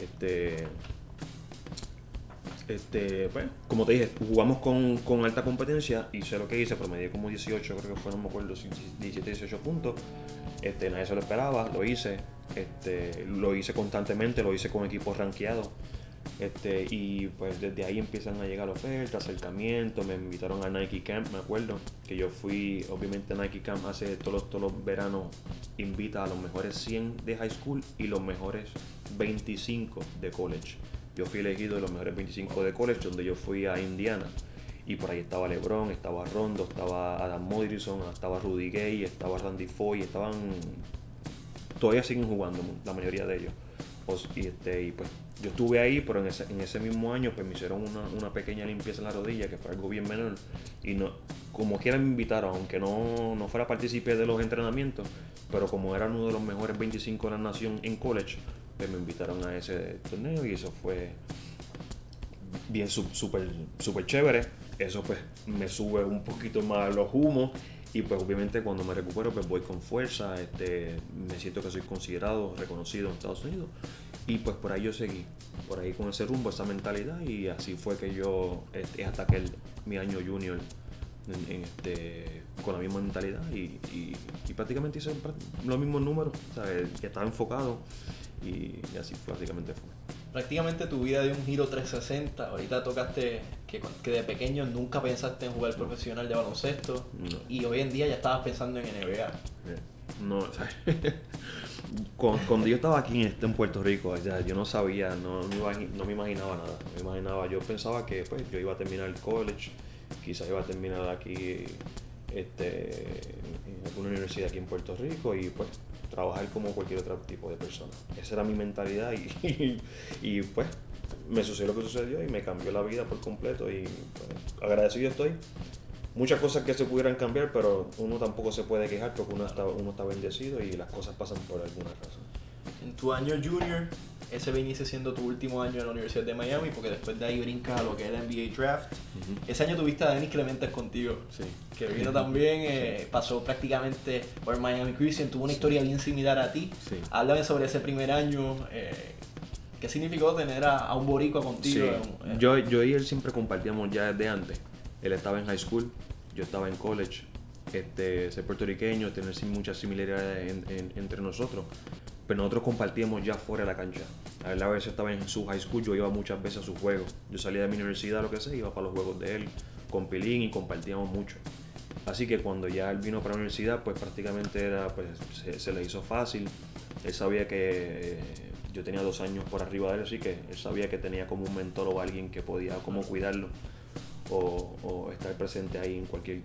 Este, este, pues, como te dije, jugamos con, alta competencia sé lo que hice, promedié como 18, creo que fue, no me acuerdo, si 17, 18 puntos. Este, nadie se lo esperaba, lo hice, este, lo hice constantemente, lo hice con equipos rankeados. Este, y pues desde ahí empiezan a llegar ofertas, acercamientos, me invitaron a Nike Camp, me acuerdo, que yo fui, obviamente Nike Camp hace todos los, todos los veranos, invita a los mejores 100 de high school y los mejores 25 de college. Yo fui elegido de los mejores 25 de college, donde yo fui a Indiana. Y por ahí estaba LeBron, estaba Rondo, estaba Adam Morrison, estaba Rudy Gay, estaba Randy Foy, estaban todavía siguen jugando la mayoría de ellos. Os- y, este, y pues yo estuve ahí, pero en ese, en ese mismo año pues me hicieron una, una pequeña limpieza en la rodilla, que fue algo bien menor. Y no, como quiera me invitaron, aunque no, no fuera partícipe de los entrenamientos, pero como era uno de los mejores 25 de la nación en college, pues me invitaron a ese torneo y eso fue bien súper súper chévere. Eso pues me sube un poquito más los humos y pues obviamente cuando me recupero pues voy con fuerza, este, me siento que soy considerado, reconocido en Estados Unidos y pues por ahí yo seguí, por ahí con ese rumbo, esa mentalidad y así fue que yo este, hasta que el- mi año junior este, con la misma mentalidad y, y- prácticamente hice los mismos números, ¿sabes? estaba enfocado y, y así prácticamente fue. Prácticamente tu vida dio un giro 360. Ahorita tocaste que, que de pequeño nunca pensaste en jugar profesional de baloncesto No. y hoy en día ya estabas pensando en NBA. Eh, No, o sea, cuando, yo estaba aquí en, este- Puerto Rico, yo no sabía, no, no, me imagi- no me imaginaba nada. No me imaginaba, yo pensaba que pues, yo iba a terminar el college, quizás iba a terminar aquí este, en alguna universidad aquí en Puerto Rico y pues trabajar como cualquier otro tipo de persona. Esa era mi mentalidad y, y, pues me sucedió lo que sucedió y me cambió la vida por completo y pues, agradecido estoy muchas cosas que se pudieran cambiar, pero uno tampoco se puede quejar porque uno está, uno está bendecido y las cosas pasan por alguna razón. En tu año junior, ese viniese siendo tu último año en la Universidad de Miami porque después de ahí brincas a lo que es el NBA Draft. Ese año tuviste a Denis Clementes contigo. Sí. que vino también, eh, pasó prácticamente por Miami Christian, tuvo una historia bien similar a ti. Háblame sobre ese primer año, eh, ¿qué significó tener a, a un boricua contigo? en- yo, yo y él siempre compartíamos ya desde antes. Él estaba en high school, yo estaba en college. Este, ser puertorriqueño, tener muchas similaridades en- en- entre nosotros. Pero nosotros compartíamos ya fuera de la cancha. A él a veces estaba en su high school, yo iba muchas veces a sus juegos. Yo salía de mi universidad, lo que sea, iba para los juegos de él con Pilín y compartíamos mucho. Así que cuando ya él vino para la universidad, pues prácticamente era, pues se, le hizo fácil. Él sabía que eh, yo tenía dos años por arriba de él, así que él sabía que tenía como un mentor o alguien que podía como cuidarlo o, o estar presente ahí en cualquier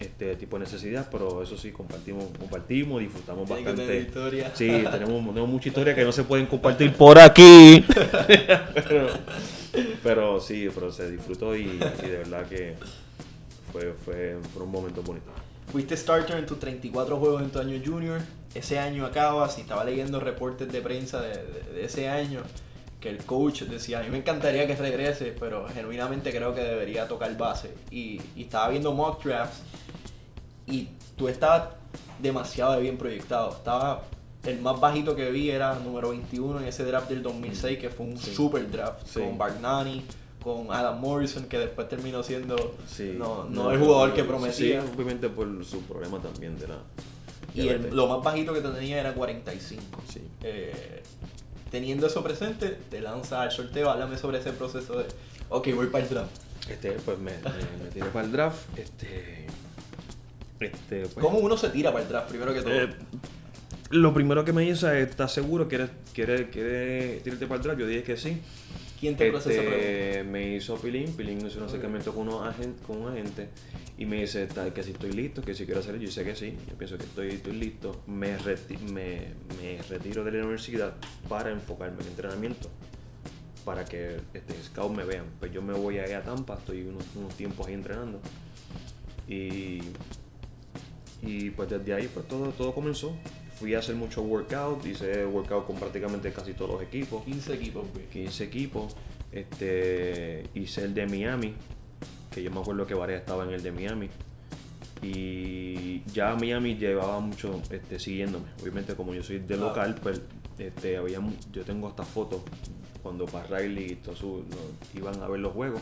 este tipo de necesidad, pero eso sí, compartimos, compartimos, disfrutamos Tiene bastante. historia. Sí, tenemos, tenemos mucha historia que no se pueden compartir por aquí. pero, pero sí, pero se disfrutó y, y de verdad que fue, fue, fue un momento bonito. Fuiste starter en tus 34 juegos en tu año junior. Ese año acabas y estaba leyendo reportes de prensa de, de- de ese año que el coach decía, a mí me encantaría que regrese, pero genuinamente creo que debería tocar base. Y, y estaba viendo mock drafts y tú estabas demasiado bien proyectado. Estaba el más bajito que vi era número 21 en ese draft del 2006 que fue un Sí. super draft Sí. con Bargnani, con Adam Morrison que después terminó siendo Sí, no, no el jugador que prometía. Sí, obviamente por su problema también de la. Y el- lo más bajito que tenía era 45. Sí. Eh, teniendo eso presente, te lanzas al sorteo, háblame sobre ese proceso de, ok, voy para el draft. Este, pues me, me, me tiré para el draft. Este. Este, pues, ¿Cómo uno se tira para el draft primero que todo? Eh, lo primero que me dice es, ¿estás seguro? ¿Quieres, quieres, quieres tirarte para draft? Yo dije que sí. ¿Quién te procesa esa pregunta? Este, me hizo Pilín, Pilín hizo un acercamiento con, unos con un agente y me dice tal, que si estoy listo, que si quiero hacer, yo sé que sí, yo pienso que estoy, estoy listo, me, reti- me, me retiro de la universidad para enfocarme en el entrenamiento, para que este, Scout me vean. Pues yo me voy ahí a Tampa, estoy unos, unos tiempos ahí entrenando y, y pues desde ahí pues todo, todo comenzó. Fui a hacer mucho workout, hice workout con prácticamente casi todos los equipos. 15 equipos, güey. 15 equipos. Este, hice el de Miami, que yo me acuerdo que Varea estaba en el de Miami. Y ya Miami llevaba mucho este, siguiéndome. Obviamente, como yo soy de local, pues este, había, yo tengo hasta fotos cuando para Riley y todos su- no, iban a ver los juegos.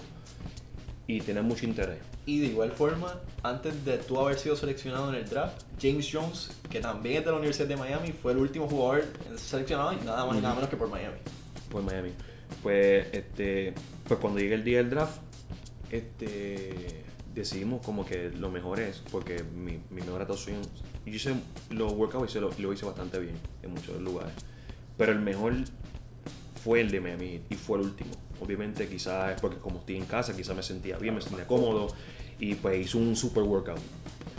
Y tenía mucho interés. Y de igual forma, antes de tú haber sido seleccionado en el draft, James Jones, que también es de la Universidad de Miami, fue el último jugador seleccionado y nada más y nada menos que por Miami. por Miami. Pues, este, pues cuando llegue el día del draft, este, decidimos como que lo mejor es, porque mi, mi mejor actuación, yo hice los workouts y lo, lo hice bastante bien en muchos lugares, pero el mejor fue el de Miami y fue el último. Obviamente quizás es porque como estoy en casa, quizás me sentía bien, me sentía cómodo y pues hice un super workout,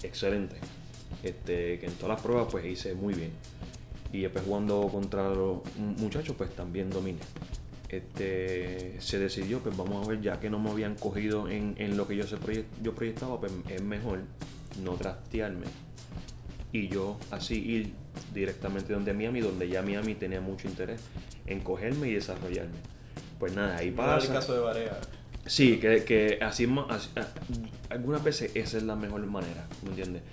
excelente. Este, que en todas las pruebas pues hice muy bien. Y después jugando contra los muchachos, pues también dominé. Este, se decidió, pues vamos a ver, ya que no me habían cogido en, en lo que yo, se yo proyectaba, pues es mejor no trastearme. Y yo así ir directamente donde Miami, donde ya Miami tenía mucho interés en cogerme y desarrollarme. Pues nada, ahí Igual el pasa. caso de Barea. Sí, que, que así, así- a- algunas veces esa es la mejor manera, ¿me entiendes?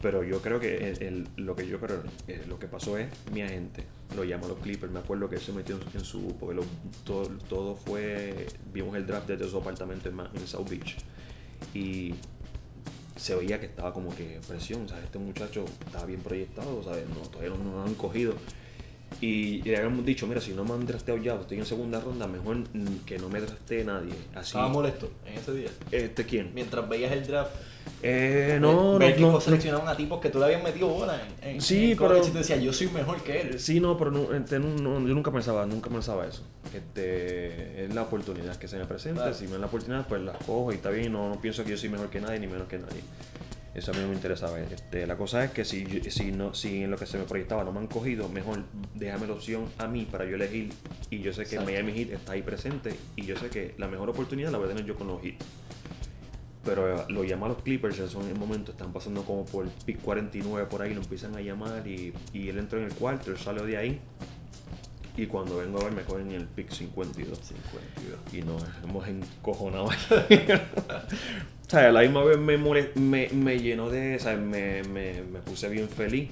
Pero yo creo que el- el- lo que yo creo, eh, lo que pasó es mi agente, lo llama los Clippers, me acuerdo que él se metió en, en su, porque lo- todo, todo fue, vimos el draft desde su apartamento en, en South Beach y se veía que estaba como que presión, o sea, este muchacho estaba bien proyectado, ¿sabes? No, todavía no, no lo han cogido. Y le habíamos dicho, mira, si no me han drasteado ya, estoy en segunda ronda, mejor que no me drastee nadie. Así, Estaba molesto en ese día. ¿Este quién? Mientras veías el draft, Eh, no, seleccionaban a tipos que tú le habías metido bola en, en, Sí, en pero- y te decía, yo soy mejor que él. Sí, no, pero no, este, no- yo nunca pensaba, nunca pensaba eso. Este, es la oportunidad que se me presenta, Claro. si me da la oportunidad, pues la cojo y está bien, no, no pienso que yo soy mejor que nadie ni menos que nadie. Eso a mí no me interesaba. Este, la cosa es que si, si, no, si en lo que se me proyectaba no me han cogido, mejor déjame la opción a mí para yo elegir. Y yo sé que Exacto. Miami Heat está ahí presente y yo sé que la mejor oportunidad la voy a tener yo con los Heat. Pero eh, lo llaman los Clippers, eso en el momento están pasando como por el pick 49 por ahí, lo empiezan a llamar y, y él entró en el cuarto, él salió de ahí. Y cuando vengo a ver me cogen en el pick 52. 52. Y nos hemos encojonado o sea, a la misma vez me, mole- me, me llenó de. ¿sabes? Me, me, me puse bien feliz.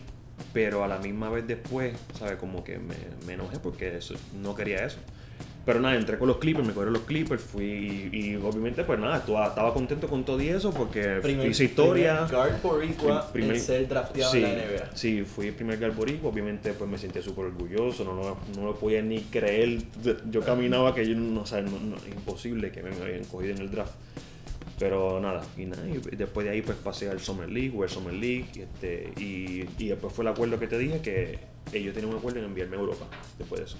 Pero a la misma vez después, ¿sabes? Como que me, me enojé porque eso, no quería eso. Pero nada, entré con los Clippers, me cogieron los Clippers, fui. Y, y obviamente, pues nada, estaba, estaba contento con todo y eso porque Primer- hice historia. primer guard boricua Prim- primer- en ser drafteado sí, en la NBA. Sí, fui el primer guard boricua, obviamente pues me sentía súper orgulloso, no, no, no lo podía ni creer, yo caminaba que yo no, o sea, no, no, imposible que me, me habían cogido en el draft. Pero nada, y nada, y después de ahí pues pasé al Summer League, al Summer League, y, este, y, y después fue el acuerdo que te dije que ellos tenían un acuerdo en enviarme a Europa, después de eso.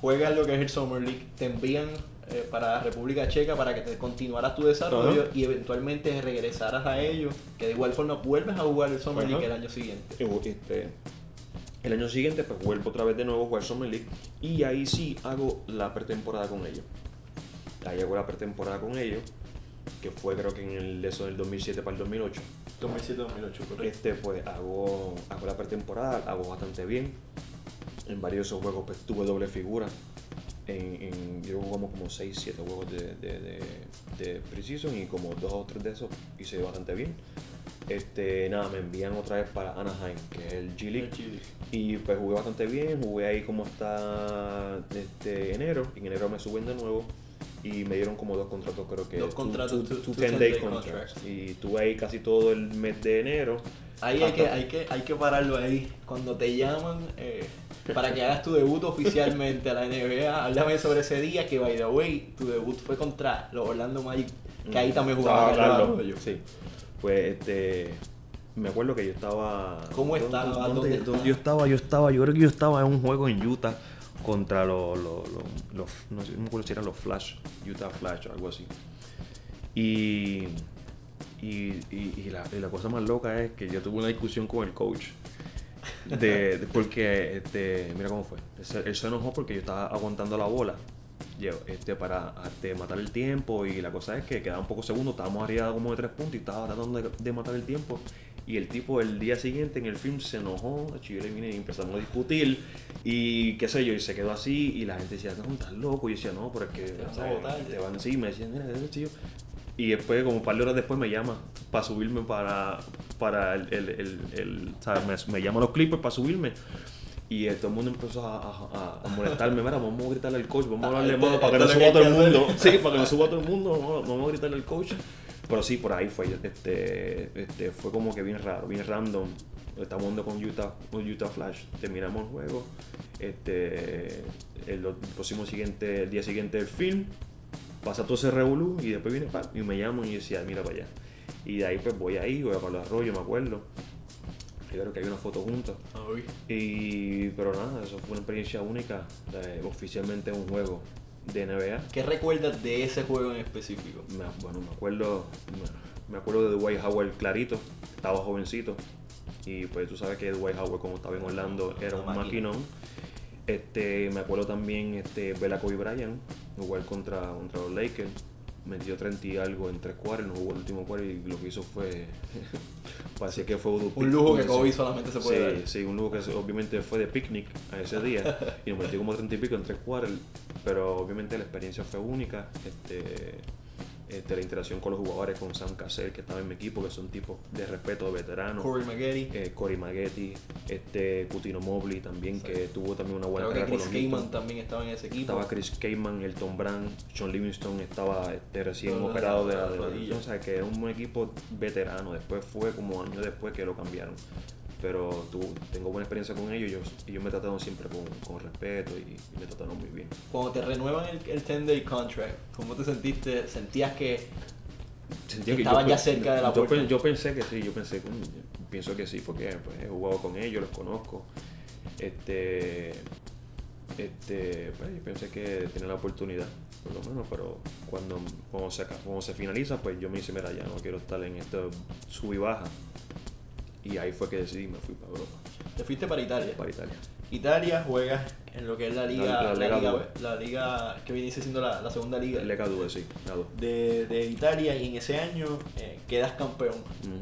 Juegas lo que es el Summer League, te envían eh, para República Checa para que te continuaras tu desarrollo y eventualmente regresaras a ellos, que de igual forma vuelves a jugar el Summer. League el año siguiente. Este, el año siguiente pues vuelvo otra vez de nuevo a jugar Summer League y ahí sí hago la pretemporada con ellos. Ahí hago la pretemporada con ellos, que fue creo que en el eso del 2007 para el 2008. 2007-2008, correcto. Este pues hago, hago la pretemporada, hago bastante bien. En varios de esos juegos pues tuve doble figura. En, en- yo jugamos como 6, 7 juegos de, de, de, de Precision y como dos o tres de esos hice bastante bien. Este, nada, me envían otra vez para Anaheim, que es el G League. Y pues jugué bastante bien, jugué ahí como hasta este, enero. En enero me suben de nuevo y me dieron como dos contratos, creo que. Dos contratos, two- two- 10 day 10-day contracts. contracts. Y tuve ahí casi todo el mes de enero. Ahí hay que, hay, que, hay que pararlo ahí. Cuando te llaman eh, para que hagas tu debut oficialmente a la NBA, háblame sobre ese día que, by the way, tu debut fue contra los Orlando Magic, que ahí también jugaba Estaba Carlos Carlos, Arroyo. Sí. Pues este. Me acuerdo que yo estaba. ¿Cómo ¿dónde- estaba? ¿Dónde, ¿Dónde dónde estaba? yo estaba? Yo estaba, yo creo que yo estaba en un juego en Utah contra los, los- no, sé, no me acuerdo si los Flash, Utah Flash o algo así. Y, y, la, y la cosa más loca es que yo tuve una discusión con el coach. De, porque, este, mira cómo fue. Él se, enojó porque yo estaba aguantando la bola este, para este, matar el tiempo. Y la cosa es que quedaban pocos segundos, estábamos arriba como de tres puntos y estaba tratando de matar el tiempo. Y el tipo el día siguiente en el film se enojó, yo le vine y empezamos a discutir. Y qué sé yo, y se quedó así. Y la gente decía, no, estás loco. Y yo decía, no, pero es que Te van a te van sí, me decían, mira, ese tío. Y después, como un par de horas después, me llama para subirme para, para el, el, el. Me, me llama los Clippers para subirme. Y eh, todo el mundo empezó a, a- a- a molestarme. Mira, vamos a gritarle al coach, vamos a hablarle más para que no suba lo todo el mundo. Sí, para que no suba todo el mundo, vamos a gritarle al coach. Pero sí, por ahí fue. Este, este, fue como que bien raro, bien random. Estamos jugando con Utah, con Utah Flash. Terminamos el juego. Este, el, el próximo siguiente, el día siguiente del film pasa todo ese revolú y después viene pa, y me llaman y yo decía, mira para allá. Y de ahí pues voy ahí, voy a Palo Arroyo, me acuerdo. Yo creo que hay una foto juntos. Uy. Y, pero nada, eso fue una experiencia única, eh, oficialmente un juego de NBA. ¿Qué recuerdas de ese juego en específico? Me, bueno, me acuerdo, me, me acuerdo de Dwight Howard clarito, estaba jovencito. Y pues tú sabes que Dwight Howard como estaba en Orlando era un maquinón. Este, me acuerdo también este, ver a Kobe Bryant jugar contra, contra los Lakers. Metió 30 y algo en tres cuartos, no jugó el último cuarto y lo que hizo fue. parecía que fue Un lujo que. Kobe solamente se puede Sí, dar. sí, un lujo que obviamente fue de picnic a ese día y nos metió como 30 y pico en tres cuartos, pero obviamente la experiencia fue única. Este, este, la interacción con los jugadores, con Sam Cassell, que estaba en mi equipo, que son tipos de respeto, de veteranos. Corey Maggette. Eh, Cory Maggetti, este, Cutino Mobley también, que tuvo también una buena carrera Chris Kaman también estaba en ese equipo. Estaba Chris Kaman, Elton Brand, Sean Livingston estaba este, recién No, operado de la rodilla. o sea que era un equipo veterano, después fue como años después que lo cambiaron. Pero tu- tengo buena experiencia con ellos ellos- y ellos me trataron siempre con, con respeto y, y me trataron muy bien. Cuando te renuevan el, el 10-day contract, ¿cómo te sentiste? ¿Sentías que Sentía Estaban ya cerca de la yo, puerta. yo pensé que sí, yo pensé, "Coño, pienso que sí, porque pues, he jugado con ellos, los conozco. Este, este, pues, yo pensé que tenía la oportunidad, por lo menos, pero cuando, cuando, se, cuando se finaliza, pues yo me hice, mira, ya no quiero estar en esto sub y baja. Y ahí fue que decidí, me fui para Europa, te fuiste para Italia? para Italia. Italia juegas en lo que es la liga, La- la la, liga, la liga que viene siendo la, segunda liga Le Cadue, sí, la dos. de, de Italia y en ese año eh, quedas campeón.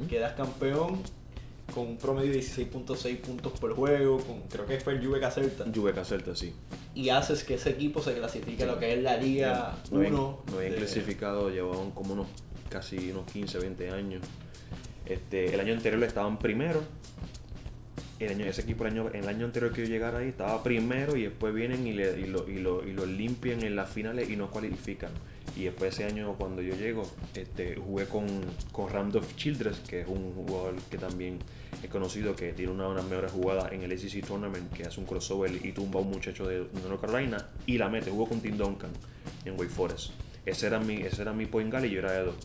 Quedas campeón con un promedio de 16.6 puntos por juego, con creo que fue el Juve Caserta, Juve Caserta, sí. y haces que ese equipo se clasifique a lo que es la Liga no habían, 1. no habían clasificado, llevaban como unos casi unos 15, 20 años. Este, el año anterior estaban primero. El año, ese equipo el año, anterior que yo llegara ahí estaba primero y después vienen y, y lo limpian en las finales y no cualifican. Y después ese año cuando yo llego, este, jugué con, con Randolph Childress, que es un jugador que también es conocido, que tiene una de las mejores jugadas en el ACC Tournament, que hace un crossover y tumba a un muchacho de North Carolina y la mete. Jugó con Tim Duncan en Wake Forest. Ese era mi, ese era mi point guard y yo era de dos.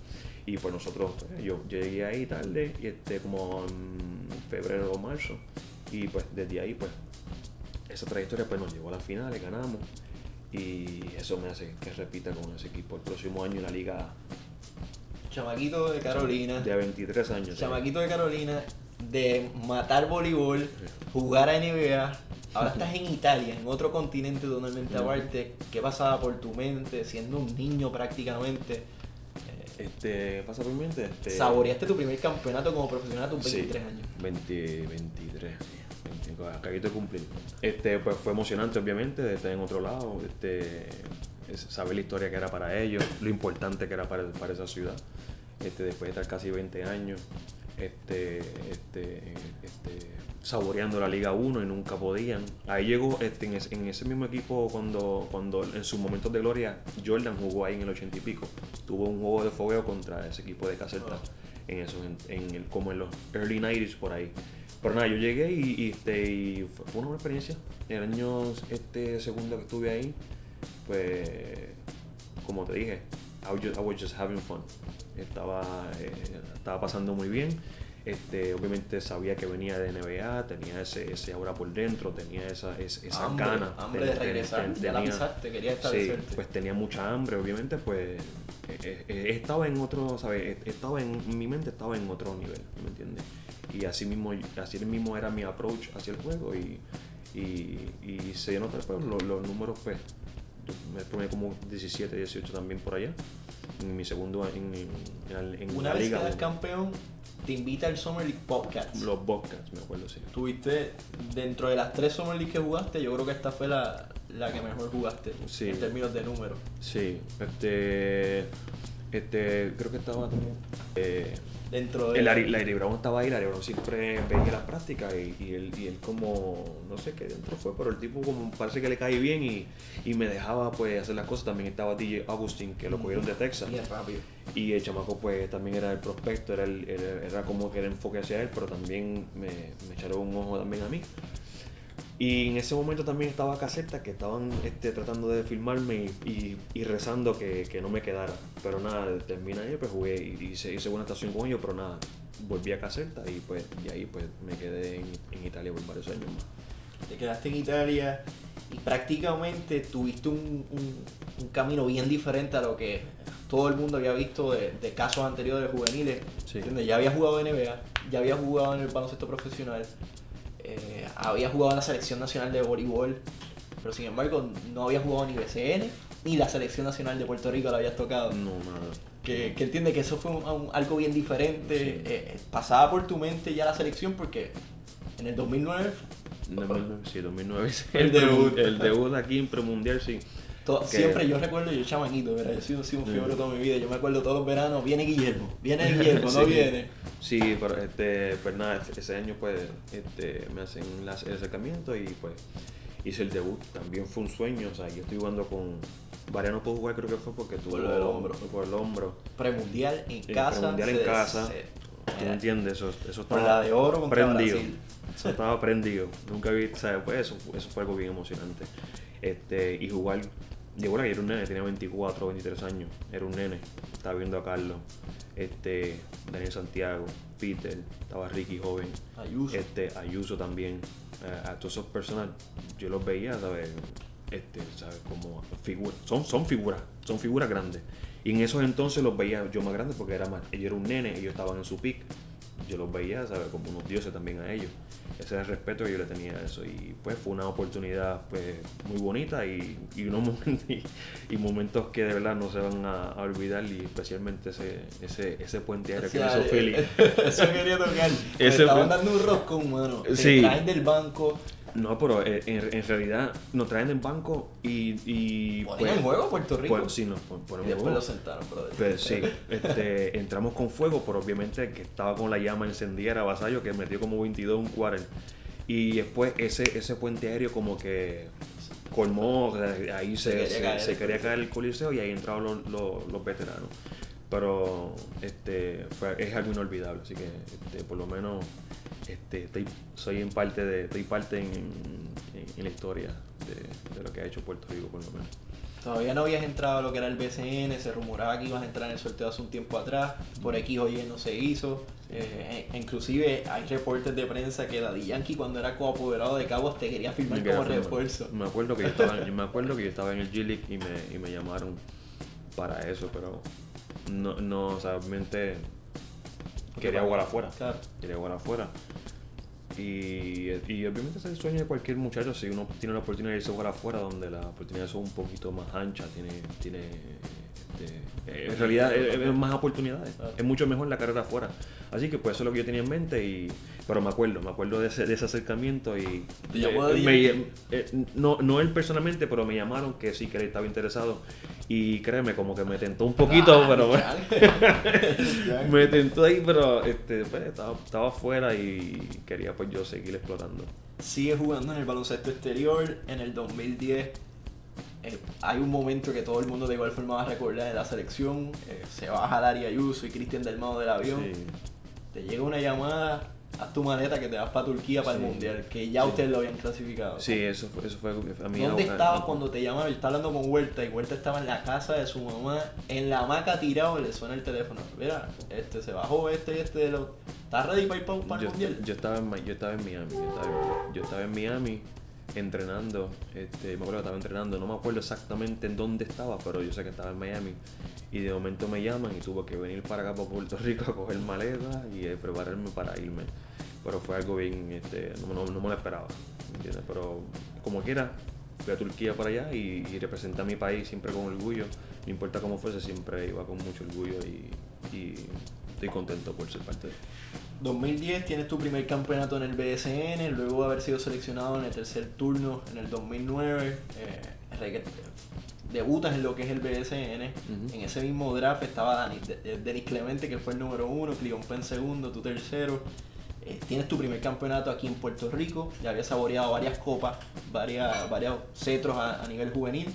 Y pues nosotros, pues, yo, yo llegué ahí tarde, y este, como en febrero o marzo. Y pues desde ahí, pues, esa trayectoria pues nos llevó a las finales, ganamos. Y eso me hace que repita con ese equipo el próximo año en la liga. Chamaquito de Carolina. de 23 años. Chamaquito de Carolina, de matar voleibol, jugar a NBA. Ahora estás en Italia, en otro continente totalmente aparte. ¿Qué pasaba por tu mente siendo un niño prácticamente? Este, pasa por mente. Este, Saboreaste tu primer campeonato como profesional a tus Sí, 23 años. 20, 23, sí, 25, acabito de cumplir. Este, pues fue emocionante, obviamente, de estar en otro lado, este, es- saber la historia que era para ellos, lo importante que era para, para esa ciudad. Este, después de estar casi 20 años, este, este, este, saboreando la Liga 1 y nunca podían. Ahí llegó este, en, ese, mismo equipo cuando, cuando en sus momentos de gloria Jordan jugó ahí en el 80 y pico. Tuvo un juego de fogueo contra ese equipo de Caserta en eso, en, el, como en los early 90s por ahí. Pero nada, yo llegué y, y, este, y fue una buena experiencia. El año este segundo que estuve ahí, pues, como te dije, I was just, I having fun. Estaba, eh, estaba pasando muy bien. Este, obviamente sabía que venía de NBA, tenía ese, ese aura por dentro, tenía esa, es- esa Hambre, gana. hambre ten- de ten- regresar, ten- ya la tenía- pisaste, quería Sí, establecerte. pues tenía mucha hambre, obviamente, pues eh, eh, eh, estaba en otro, ¿sabes? Estaba en, mi mente estaba en otro nivel, ¿me entiendes? Y así mismo, así mismo era mi approach hacia el juego y, y, y se nota pues, los, los números, pues, me tomé como 17, 18 también por allá, en mi segundo en, en, en Una la vez liga. donde- campeón, te invita al Summer League Podcast. Los Bobcats, me acuerdo, sí. Tuviste, dentro de las tres Summer League que jugaste, yo creo que esta fue la, la que mejor jugaste Sí. en términos de números. Sí, este, este, creo que estaba también. Eh, Dentro de el Larry, Larry Brown estaba ahí, Larry Brown siempre veía las prácticas y, y él, y él como, no sé qué dentro fue, pero el tipo como parece que le cae bien y, y me dejaba pues hacer las cosas. También estaba DJ Augustin, que lo cogieron de Texas. Bien rápido. Y el chamaco pues también era el prospecto, era, el- era, era como que el enfoque hacia él, pero también me, me echaron un ojo también a mí. Y en ese momento también estaba Caseta, que estaban este, tratando de filmarme y, y- y rezando que, que no me quedara. Pero nada, terminé ahí, pues jugué y hice, hice buena estación con ellos, pero nada, volví a Caseta y pues de ahí pues me quedé en, en Italia por varios años más. Te quedaste en Italia y prácticamente tuviste un, un- un camino bien diferente a lo que todo el mundo había visto de, de casos anteriores juveniles. Sí. Ya había jugado en NBA, ya había jugado en el baloncesto profesional, eh, había jugado en la selección nacional de voleibol, pero sin embargo no había jugado ni BCN ni la selección nacional de Puerto Rico la habías tocado. No, nada. Que, que entiende que eso fue un- un- algo bien diferente. Sí. eh, pasaba por tu mente ya la selección porque en el 2009 2009, sí, 2009. sí, El debut. El debut aquí en premundial, sí. Siempre yo recuerdo, yo chamaquito, ¿verdad? yo he sido, un fiebre toda mi vida. Yo me acuerdo todos los veranos, viene Guillermo, viene Guillermo, no viene. Sí, pero este, pues nada, ese- año pues este, me hacen la- el acercamiento y pues hice el debut. También fue un sueño, o sea, yo estoy jugando con... Variano no jugar, creo que fue porque tuvo... Por del hombro. Por el hombro. Premundial en El casa. premundial en se- casa. se- ¿Tú entiendes? Eso, eso estaba la de oro prendido. Brasil. Eso estaba prendido. Nunca vi, sea, pues eso, eso fue algo bien emocionante. Este, y jugar, llegó la era un nene, tenía 24, 23 años, era un nene, estaba viendo a Carlos, este, Daniel Santiago, Peter, estaba Ricky joven, Ayuso. este, Ayuso también, eh, a todas esas personas, yo los veía, ¿sabes? Este, ¿sabes? Como figuras, son, son figuras, son figuras grandes. Y en esos entonces los veía yo más grandes porque era más, ellos eran un nene, ellos estaban en su pick. Yo los veía, ¿sabes? Como unos dioses también a ellos. Ese era el respeto que yo le tenía a eso. Y pues fue una oportunidad pues muy bonita y, y unos momentos, y, y momentos que de verdad no se van a, a olvidar y especialmente ese, ese, ese puente aéreo que me O sea, hizo Philly. Eso quería tocar. Me estaban dando un roscón, mano. Te Sí. traen del banco. No, pero eh, en, en realidad nos traen en banco y... y Ponían en juego a Puerto Rico. Pues, sí, nos pon- y ponemos después juego. lo sentaron, brother. Pues sí, este, entramos con fuego, pero obviamente que estaba con la llama encendida era Vasallo que metió como 22 un quarter. Y después ese, ese puente aéreo como que colmó, ahí Se se, quería se- caer se el quería coliseo. caer el coliseo y ahí entraron los, los- los veteranos. Pero este fue- es algo inolvidable, así que este, por lo menos este, estoy, soy en parte de, estoy parte en, en- en la historia de, de lo que ha hecho Puerto Rico por lo menos. Todavía no habías entrado a lo que era el BCN, se rumoraba que ibas a entrar en el sorteo hace un tiempo atrás, por X o Y no se hizo. Eh, e- inclusive hay reportes de prensa que Daddy Yankee cuando era coapoderado de Cabos te quería firmar Me como refuerzo. Me acuerdo que yo estaba, me acuerdo que yo estaba en el G League y me, y me llamaron para eso, pero no, no, o sea, realmente quería jugar afuera. Claro. Quería jugar afuera. Y, y obviamente es el sueño de cualquier muchacho, si uno tiene la oportunidad de irse a jugar afuera, donde las oportunidades son un poquito más anchas, tiene, tiene este, eh, en realidad es, es más oportunidades, es mucho mejor la carrera afuera. Así que pues eso es lo que yo tenía en mente, y, pero me acuerdo, me acuerdo de ese, de ese acercamiento y ¿Te llamó eh, Daddy me- Yankee? eh, no, no él personalmente, pero me llamaron que sí que él estaba interesado y créeme, como que me tentó un poquito, Ah, pero me tentó ahí, pero este, pues, estaba, estaba afuera y quería pues yo seguir explorando. Sigue jugando en el baloncesto exterior. En el 2010 eh, hay un momento que todo el mundo de igual forma va a recordar de la selección. eh, se baja Dari Ayuso y Cristian Delmado del avión. Sí. Te llega una llamada haz tu maleta que te vas para Turquía para Sí. el mundial, que ya Sí. ustedes lo habían clasificado. Sí, eso fue, eso fue a mí. ¿Dónde estabas cuando te llamaban? Yo estaba hablando con Huerta y Huerta estaba en la casa de su mamá, en la hamaca tirado le suena el teléfono. Mira, este se bajó este y este de los. ¿Estás ready para ir para, para el yo, mundial? yo estaba en, yo estaba en Miami, yo estaba yo estaba en Miami entrenando, este, me acuerdo que estaba entrenando, no me acuerdo exactamente en dónde estaba, pero yo sé que estaba en Miami. Y de momento me llaman y tuve que venir para acá, para Puerto Rico a coger maletas y eh, prepararme para irme, pero fue algo bien, este, no, me lo esperaba. Pero como quiera, fui a Turquía para allá y, representé a mi país siempre con orgullo, no importa cómo fuese, siempre iba con mucho orgullo y, y estoy contento por ser parte de 2010 tienes tu primer campeonato en el BSN, luego de haber sido seleccionado en el tercer turno en el 2009, eh, debutas en lo que es el BSN. En ese mismo draft estaba Dani- de- de- Denis Clemente, que fue el número uno, Cleon Penn segundo, tú tercero. Eh, tienes tu primer campeonato aquí en Puerto Rico, ya habías saboreado varias copas, varias, varios cetros a, a nivel juvenil,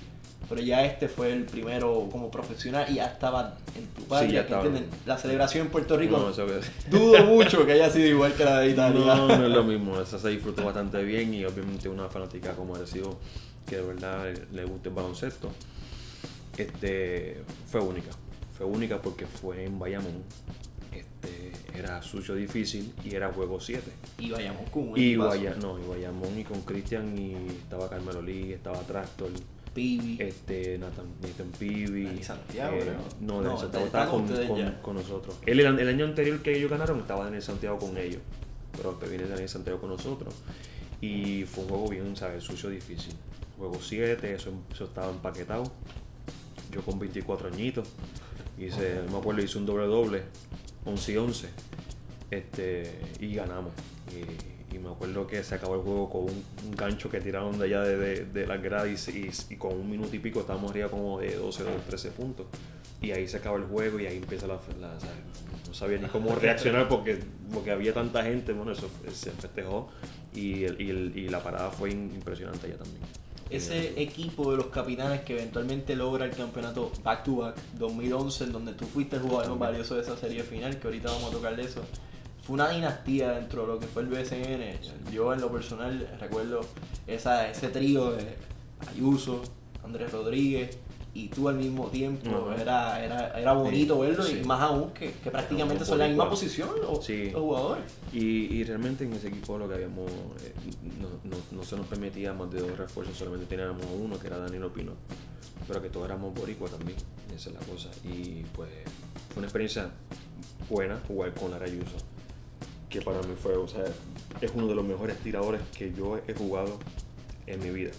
pero ya este fue el primero como profesional y ya estaba en tu patria, ya que estaba. la celebración en Puerto Rico No, eso que- Dudo mucho que haya sido igual que la de Italia. No, no es lo mismo. Esa se disfrutó bastante bien y obviamente una fanática como Arecibo que de verdad le gusta el baloncesto. Este fue única. Fue única porque fue en Bayamón. Este, era sucio difícil y era juego 7. Y vayamos con un Y. Guaya, no, y Bayamón y con Cristian y estaba Carmelo Lee, estaba Tractor, Pibi. este, Nathan, Nathan Pibi. Dani Santiago, eh, no, No, Dani Santiago estaba con, nosotros. El, el año anterior que ellos ganaron estaba Daniel Santiago con ellos. Pero después viene Daniel Santiago con nosotros. Y fue un juego bien, ¿sabes? Sucio, difícil. Juego 7, eso, eso estaba empaquetado. Yo con 24 añitos. Hice, no me acuerdo, hice un doble doble, 11 y 11. Este, y ganamos. Y, y me acuerdo que se acabó el juego con un, un gancho que tiraron de allá de, de, de las gradas y, y- y con un minuto y pico estábamos arriba como de 12 o 13 puntos. Y ahí se acaba el juego y ahí empieza la... la- o sea, no sabía ni cómo reaccionar porque, porque había tanta gente. Bueno, eso se festejó y, el- y, el- y la parada fue impresionante allá también. Ese equipo de los capitanes que eventualmente logra el campeonato back to back 2011, en donde tú fuiste el jugador más valioso de esa serie final, que ahorita vamos a tocar de eso. Fue una dinastía dentro de lo que fue el BSN. Yo en lo personal recuerdo esa, ese trío de Ayuso, Andrés Rodríguez y tú al mismo tiempo. Era, era, era bonito Sí, verlo sí. y más aún que, que prácticamente son la misma posición los, Sí. los jugadores. Y, y realmente en ese equipo lo que habíamos, eh, no, no- no se nos permitía más de dos refuerzos, solamente teníamos uno que era Danilo Pino, pero que todos éramos boricua también, esa es la cosa. Y pues fue una experiencia buena jugar con Lara Ayuso, que para mí fue, o sea, es uno de los mejores tiradores que yo he jugado en mi vida.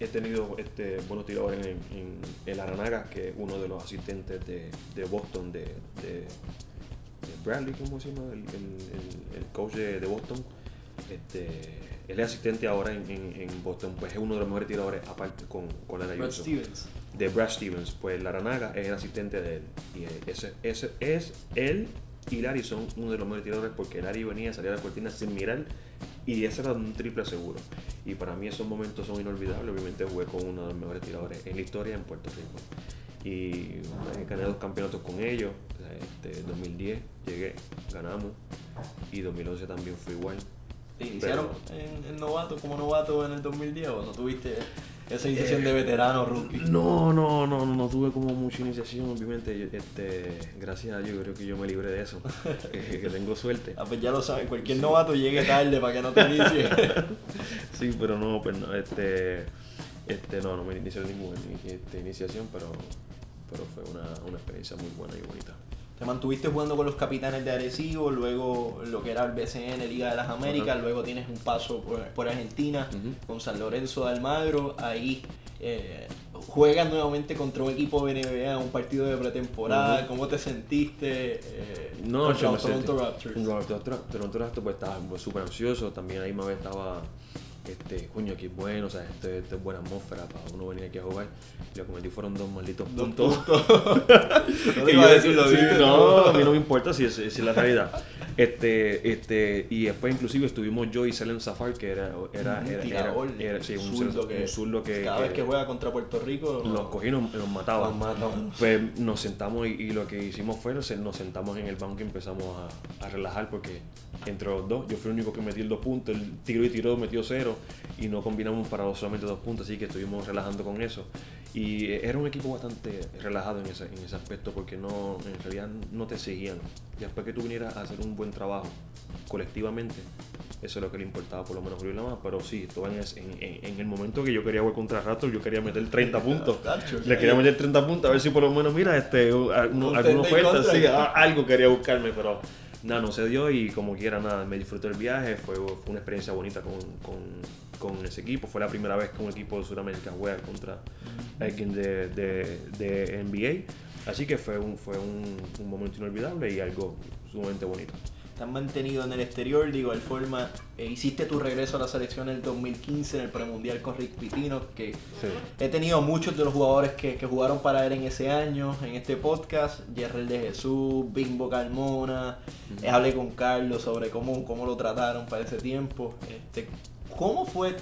He tenido este, buenos tiradores en, en el Aranaga, que es uno de los asistentes de, de Boston, de, de- de Bradley, ¿cómo se llama? El, el- el- coach de, Boston. Este, él es asistente ahora en, en- en Boston, pues es uno de los mejores tiradores, aparte con, con Lara Brad. Stevens. De Brad Stevens, pues Laranaga es el asistente de él. Y ese, ese es él y Larry son uno de los mejores tiradores porque Larry venía a salir a la cortina sin mirar y ese era un triple seguro. Y para mí esos momentos son inolvidables. Obviamente jugué con uno de los mejores tiradores en la historia en Puerto Rico. Y eh, gané dos campeonatos con ellos. Este, 2010 llegué, ganamos. Y 2011 también fue igual. ¿Te iniciaron Pero- en, en novato, como novato en el 2010 o no tuviste esa iniciación de veterano rookie? No, no, no, no, no tuve como mucha iniciación, obviamente. Este, gracias a Dios, creo que yo me libré de eso. que, tengo suerte. Ah, pues ya lo sabes, cualquier novato llegue tarde para que no te inicie. Sí, pero no, pues no, este, este, no, no me inicié ninguna este, iniciación, pero, pero fue una, una experiencia muy buena y bonita. Te mantuviste jugando con los capitanes de Arecibo, luego lo que era el BCN, Liga de las Américas, luego tienes un paso por, por Argentina con San Lorenzo de Almagro, ahí eh, juegas nuevamente contra un equipo de NBA, un partido de pretemporada, Ujú. ¿cómo te sentiste? eh, No, contra yo me los Toronto Raptors? Toronto Raptors, pues estaba súper ansioso. También ahí me estaba este, coño, aquí es bueno, o sea, esto, esto es buena atmósfera para uno venir aquí a jugar. Y lo que metí fueron dos malditos Dos puntos. No iba a yo- decir, lo sí, dijiste, no, a mí no me importa si es, si es la realidad. Este, este, y después inclusive estuvimos yo y Selen Safar, que era, era, Un era, era, tirador, era- sí, un zurdo que, un zurdo que, cada vez que juega contra Puerto Rico los cogí y nos, nos mataba. Nos. Pues nos sentamos y, y lo que hicimos fue nos nos sentamos en el banco y empezamos a, a relajar porque entre los dos, yo fui el único que metió el dos puntos, el tiro y tiró metió cero y no combinamos para solamente dos puntos, así que estuvimos relajando con eso. Y eh, era un equipo bastante relajado en ese, en ese aspecto porque no, en realidad no te seguían. Y después que tú vinieras a hacer un buen trabajo colectivamente, eso es lo que le importaba por lo menos Julio Lamar, pero sí, estaba en, en, en- el momento que yo quería jugar contra Raptors, yo quería meter 30 puntos. Le quería meter 30 puntos, a ver si por lo menos, mira, este, alguna 30 y oferta, sí, algo quería buscarme, pero nada, no se dio y como quiera, nada, me disfruté del viaje, fue, fue una experiencia bonita con, con, con ese equipo, fue la primera vez que un equipo de Sudamérica juega contra alguien de, de, de NBA, así que fue un, fue un, un momento inolvidable y algo sumamente bonito. Te han mantenido en el exterior de igual forma eh, hiciste tu regreso a la selección en el 2015 en el premundial con Rick Pitino que Sí. he tenido muchos de los jugadores que, que jugaron para él en ese año en este podcast Jerrel de Jesús Bimbo Carmona eh, hablé con Carlos sobre cómo, cómo lo trataron para ese tiempo este, ¿cómo fue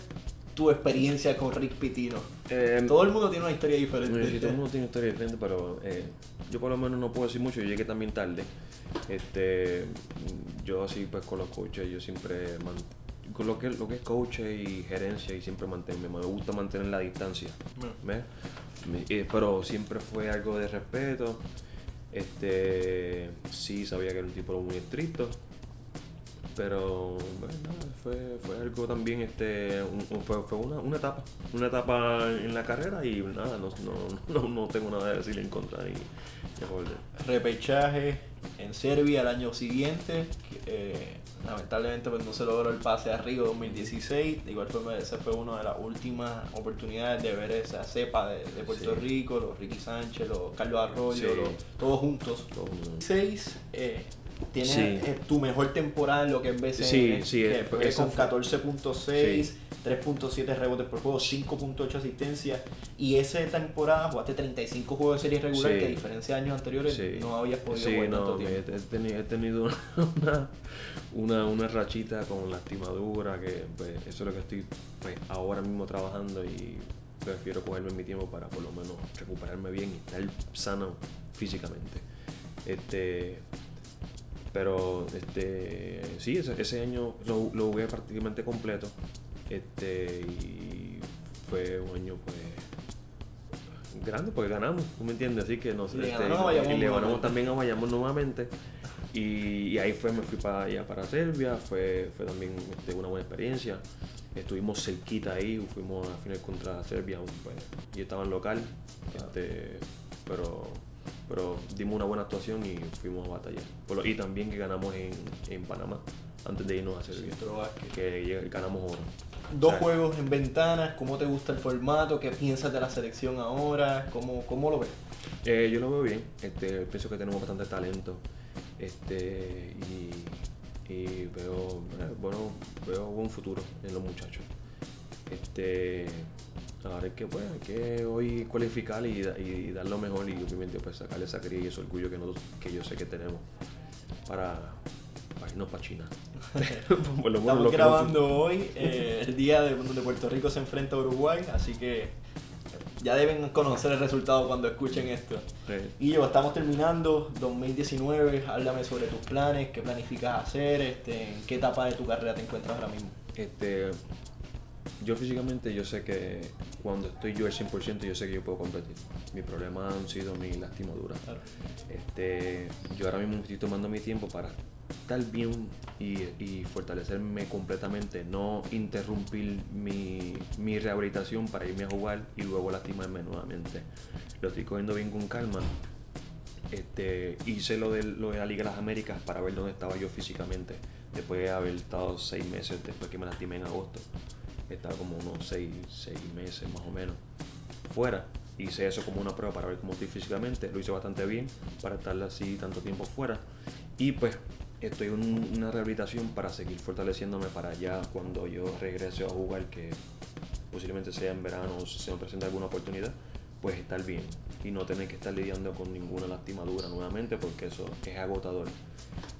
tu experiencia con Rick Pitino? Eh, todo el mundo tiene una historia diferente Sí, todo el mundo tiene historia diferente, pero eh, yo por lo menos no puedo decir mucho, yo llegué también tarde. Este, yo así pues con los coaches, yo siempre man- con lo que, lo que es coach y gerencia y siempre mantenerme, me gusta mantener la distancia. ¿ves? Eh, pero siempre fue algo de respeto. Este, sí sabía que era un tipo muy estricto, pero bueno, fue, fue algo también, este, un- fue, fue una, una etapa, una etapa en la carrera y nada, no, no, no, no tengo nada de decir en contra ni, ni repechaje en Serbia el año siguiente. eh, lamentablemente pues no se logró el pase a Río 2016. De igual forma esa fue una de las últimas oportunidades de ver esa cepa de, de Puerto Sí. Rico, los Ricky Sánchez, los Carlos Arroyo, Sí. los- todos juntos. 6 eh, tienes Sí. eh, tu mejor temporada en lo que es BCN, Sí, sí, que fue con fue- 14.6, Sí. 3.7 rebotes por juego, 5.8 asistencias y esa temporada jugaste 35 juegos de serie regular que a diferencia de años anteriores no habías podido jugar no, tanto he, tiempo. he teni- he tenido una, una, una rachita con lastimadura, que pues, eso es lo que estoy pues, ahora mismo trabajando y prefiero cogerme mi tiempo para por lo menos recuperarme bien y estar sano físicamente. Este, pero este, sí, ese, ese año lo, lo jugué prácticamente completo este, y fue un año pues grande porque ganamos, ¿tú me entiendes? Así que no sé, Le este, y le ganamos también a Bayamón nuevamente y, y ahí fue, me fui para allá para Serbia, fue, fue también este, una buena experiencia. Estuvimos cerquita ahí, fuimos a final contra Serbia, pues, y estaba en local, este, pero, pero dimos una buena actuación y fuimos a batallar. Y también que ganamos en, en Panamá antes de irnos a Serbia, Vázquez. que ganamos oro. Dos juegos en ventanas, ¿cómo te gusta el formato? ¿Qué piensas de la selección ahora? ¿Cómo, cómo lo ves? Eh, yo lo veo bien, este, pienso que tenemos bastante talento este, y, y veo, eh, bueno, veo buen futuro en los muchachos. Este, ahora hay que, pues, hay que hoy cualificar y, da- y dar lo mejor y obviamente pues sacarle esa cría y ese orgullo que, nosotros, que yo sé que tenemos para, para irnos para China. Lo menos Estamos lo grabando hoy, eh, el día de, donde Puerto Rico se enfrenta a Uruguay, así que ya deben conocer el resultado cuando escuchen esto. Y yo, estamos terminando 2019, háblame sobre tus planes, qué planificas hacer, este, en qué etapa de tu carrera te encuentras ahora mismo. Este, yo físicamente yo sé que cuando estoy yo al 100% yo sé que yo puedo competir. Mi problema han sido mi lastimadura. Claro. Este, yo ahora mismo estoy tomando mi tiempo para estar bien y, y fortalecerme completamente, no interrumpir mi, mi rehabilitación para irme a jugar y luego lastimarme nuevamente. Lo estoy cogiendo bien con calma. Este, hice lo de, lo de la Liga de las Américas para ver dónde estaba yo físicamente. Después de haber estado seis meses después que me lastimé en agosto. Estaba como unos seis, seis meses más o menos fuera. Hice eso como una prueba para ver cómo estoy físicamente. Lo hice bastante bien para estar así tanto tiempo fuera. Y pues estoy en un- una rehabilitación para seguir fortaleciéndome para ya cuando yo regrese a jugar, que posiblemente sea en verano o si se me presenta alguna oportunidad, pues estar bien y no tener que estar lidiando con ninguna lastimadura nuevamente porque eso es agotador.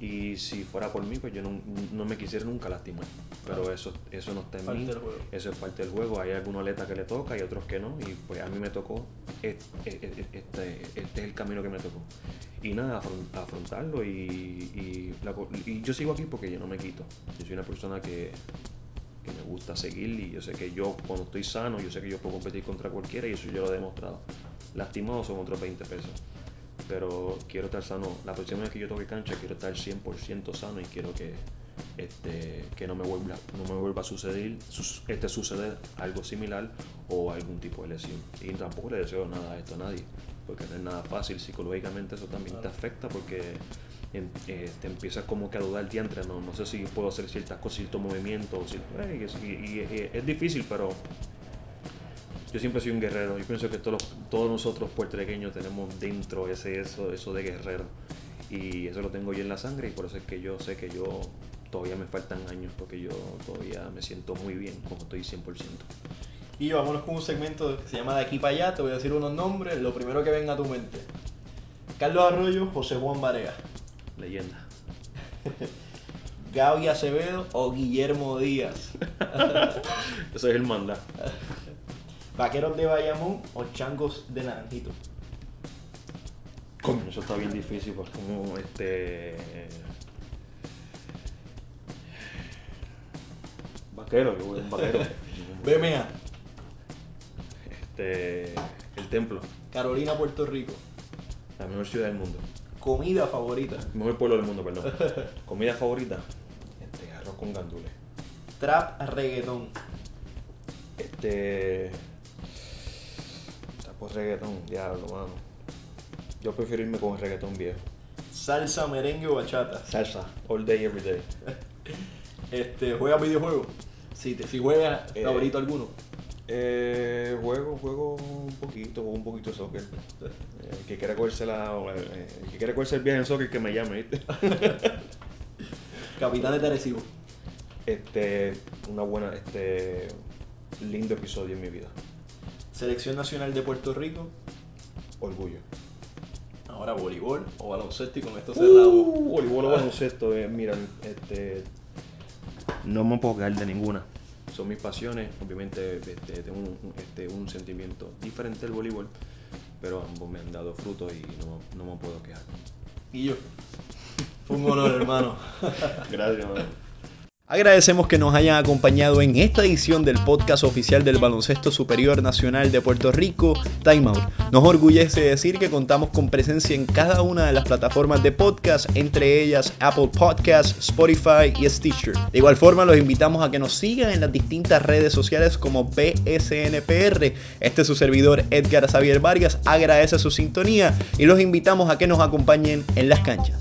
Y si fuera por mí, pues yo no, no me quisiera nunca lastimar. Pero eso, eso no está en Parte mí. Eso es parte del juego. Hay algunos atletas que le toca y otros que no. Y pues a mí me tocó, este, este es el camino que me tocó. Y nada, afron- afrontarlo y, y, la co- y yo sigo aquí porque yo no me quito. Yo soy una persona que, que me gusta seguir y yo sé que yo cuando estoy sano, yo sé que yo puedo competir contra cualquiera y eso yo lo he demostrado. Lastimado son otros 20 pesos. Pero quiero estar sano. La próxima vez que yo toque cancha quiero estar 100% sano y quiero que este que no me vuelva no me vuelva a suceder este suceder algo similar o algún tipo de lesión. Y tampoco le deseo nada a esto a nadie, porque no es nada fácil psicológicamente eso también te afecta porque eh, te empiezas como que a dudar diantre, no, no sé si puedo hacer ciertas cosas, ciertos movimientos, o si- eh, y, y- y- y es difícil, pero yo siempre soy un guerrero. Yo pienso que todos, todos nosotros puertorriqueños tenemos dentro ese eso, eso de guerrero. Y eso lo tengo yo en la sangre y por eso es que yo sé que yo todavía me faltan años porque yo todavía me siento muy bien como estoy 100%. Y vámonos con un segmento que se llama De aquí para allá. Te voy a decir unos nombres, lo primero que venga a tu mente. Carlos Arroyo, José Juan Barea. Leyenda. Gaby Acevedo o Guillermo Díaz. Eso es el manda. Vaqueros de Bayamón o Changos de Naranjito. Coño, eso está bien difícil porque como este vaquero, yo voy a un vaquero. BMA, Este el templo, Carolina, Puerto Rico. la mejor ciudad del mundo. Comida favorita. Mejor pueblo del mundo, perdón. Comida favorita. Este, arroz con gandules. Trap reggaetón. Este. Tapo reggaetón, diablo, mano. Yo prefiero irme con el reggaetón viejo. Salsa, merengue o bachata. Salsa, all day, every day. Este, ¿Juegas videojuegos? Si, te, si juegas, Eh, favorito alguno. Eh, juego, juego un poquito, juego un poquito de soccer. Eh, el que quiera cogerse la, eh, el que quiera cogerse el viaje en soccer que me llame, ¿viste? Capitanes de Arecibo. Este, una buena, este, lindo episodio en mi vida. Selección Nacional de Puerto Rico. Orgullo. Ahora voleibol o baloncesto y con esto cerramos. Uh, voleibol o baloncesto, eh, mira, este, no me puedo quedar de ninguna. Son mis pasiones, obviamente este, tengo un, este, un sentimiento diferente del voleibol, pero ambos me han dado frutos y no, no me puedo quejar. Y yo. Fue un honor, hermano. Gracias, hermano. Agradecemos que nos hayan acompañado en esta edición del podcast oficial del Baloncesto Superior Nacional de Puerto Rico, Time Out. Nos orgullece decir que contamos con presencia en cada una de las plataformas de podcast, entre ellas Apple Podcasts, Spotify y Stitcher. De igual forma, los invitamos a que nos sigan en las distintas redes sociales como BSNPR. Este es su servidor Edgar Xavier Vargas agradece su sintonía y los invitamos a que nos acompañen en las canchas.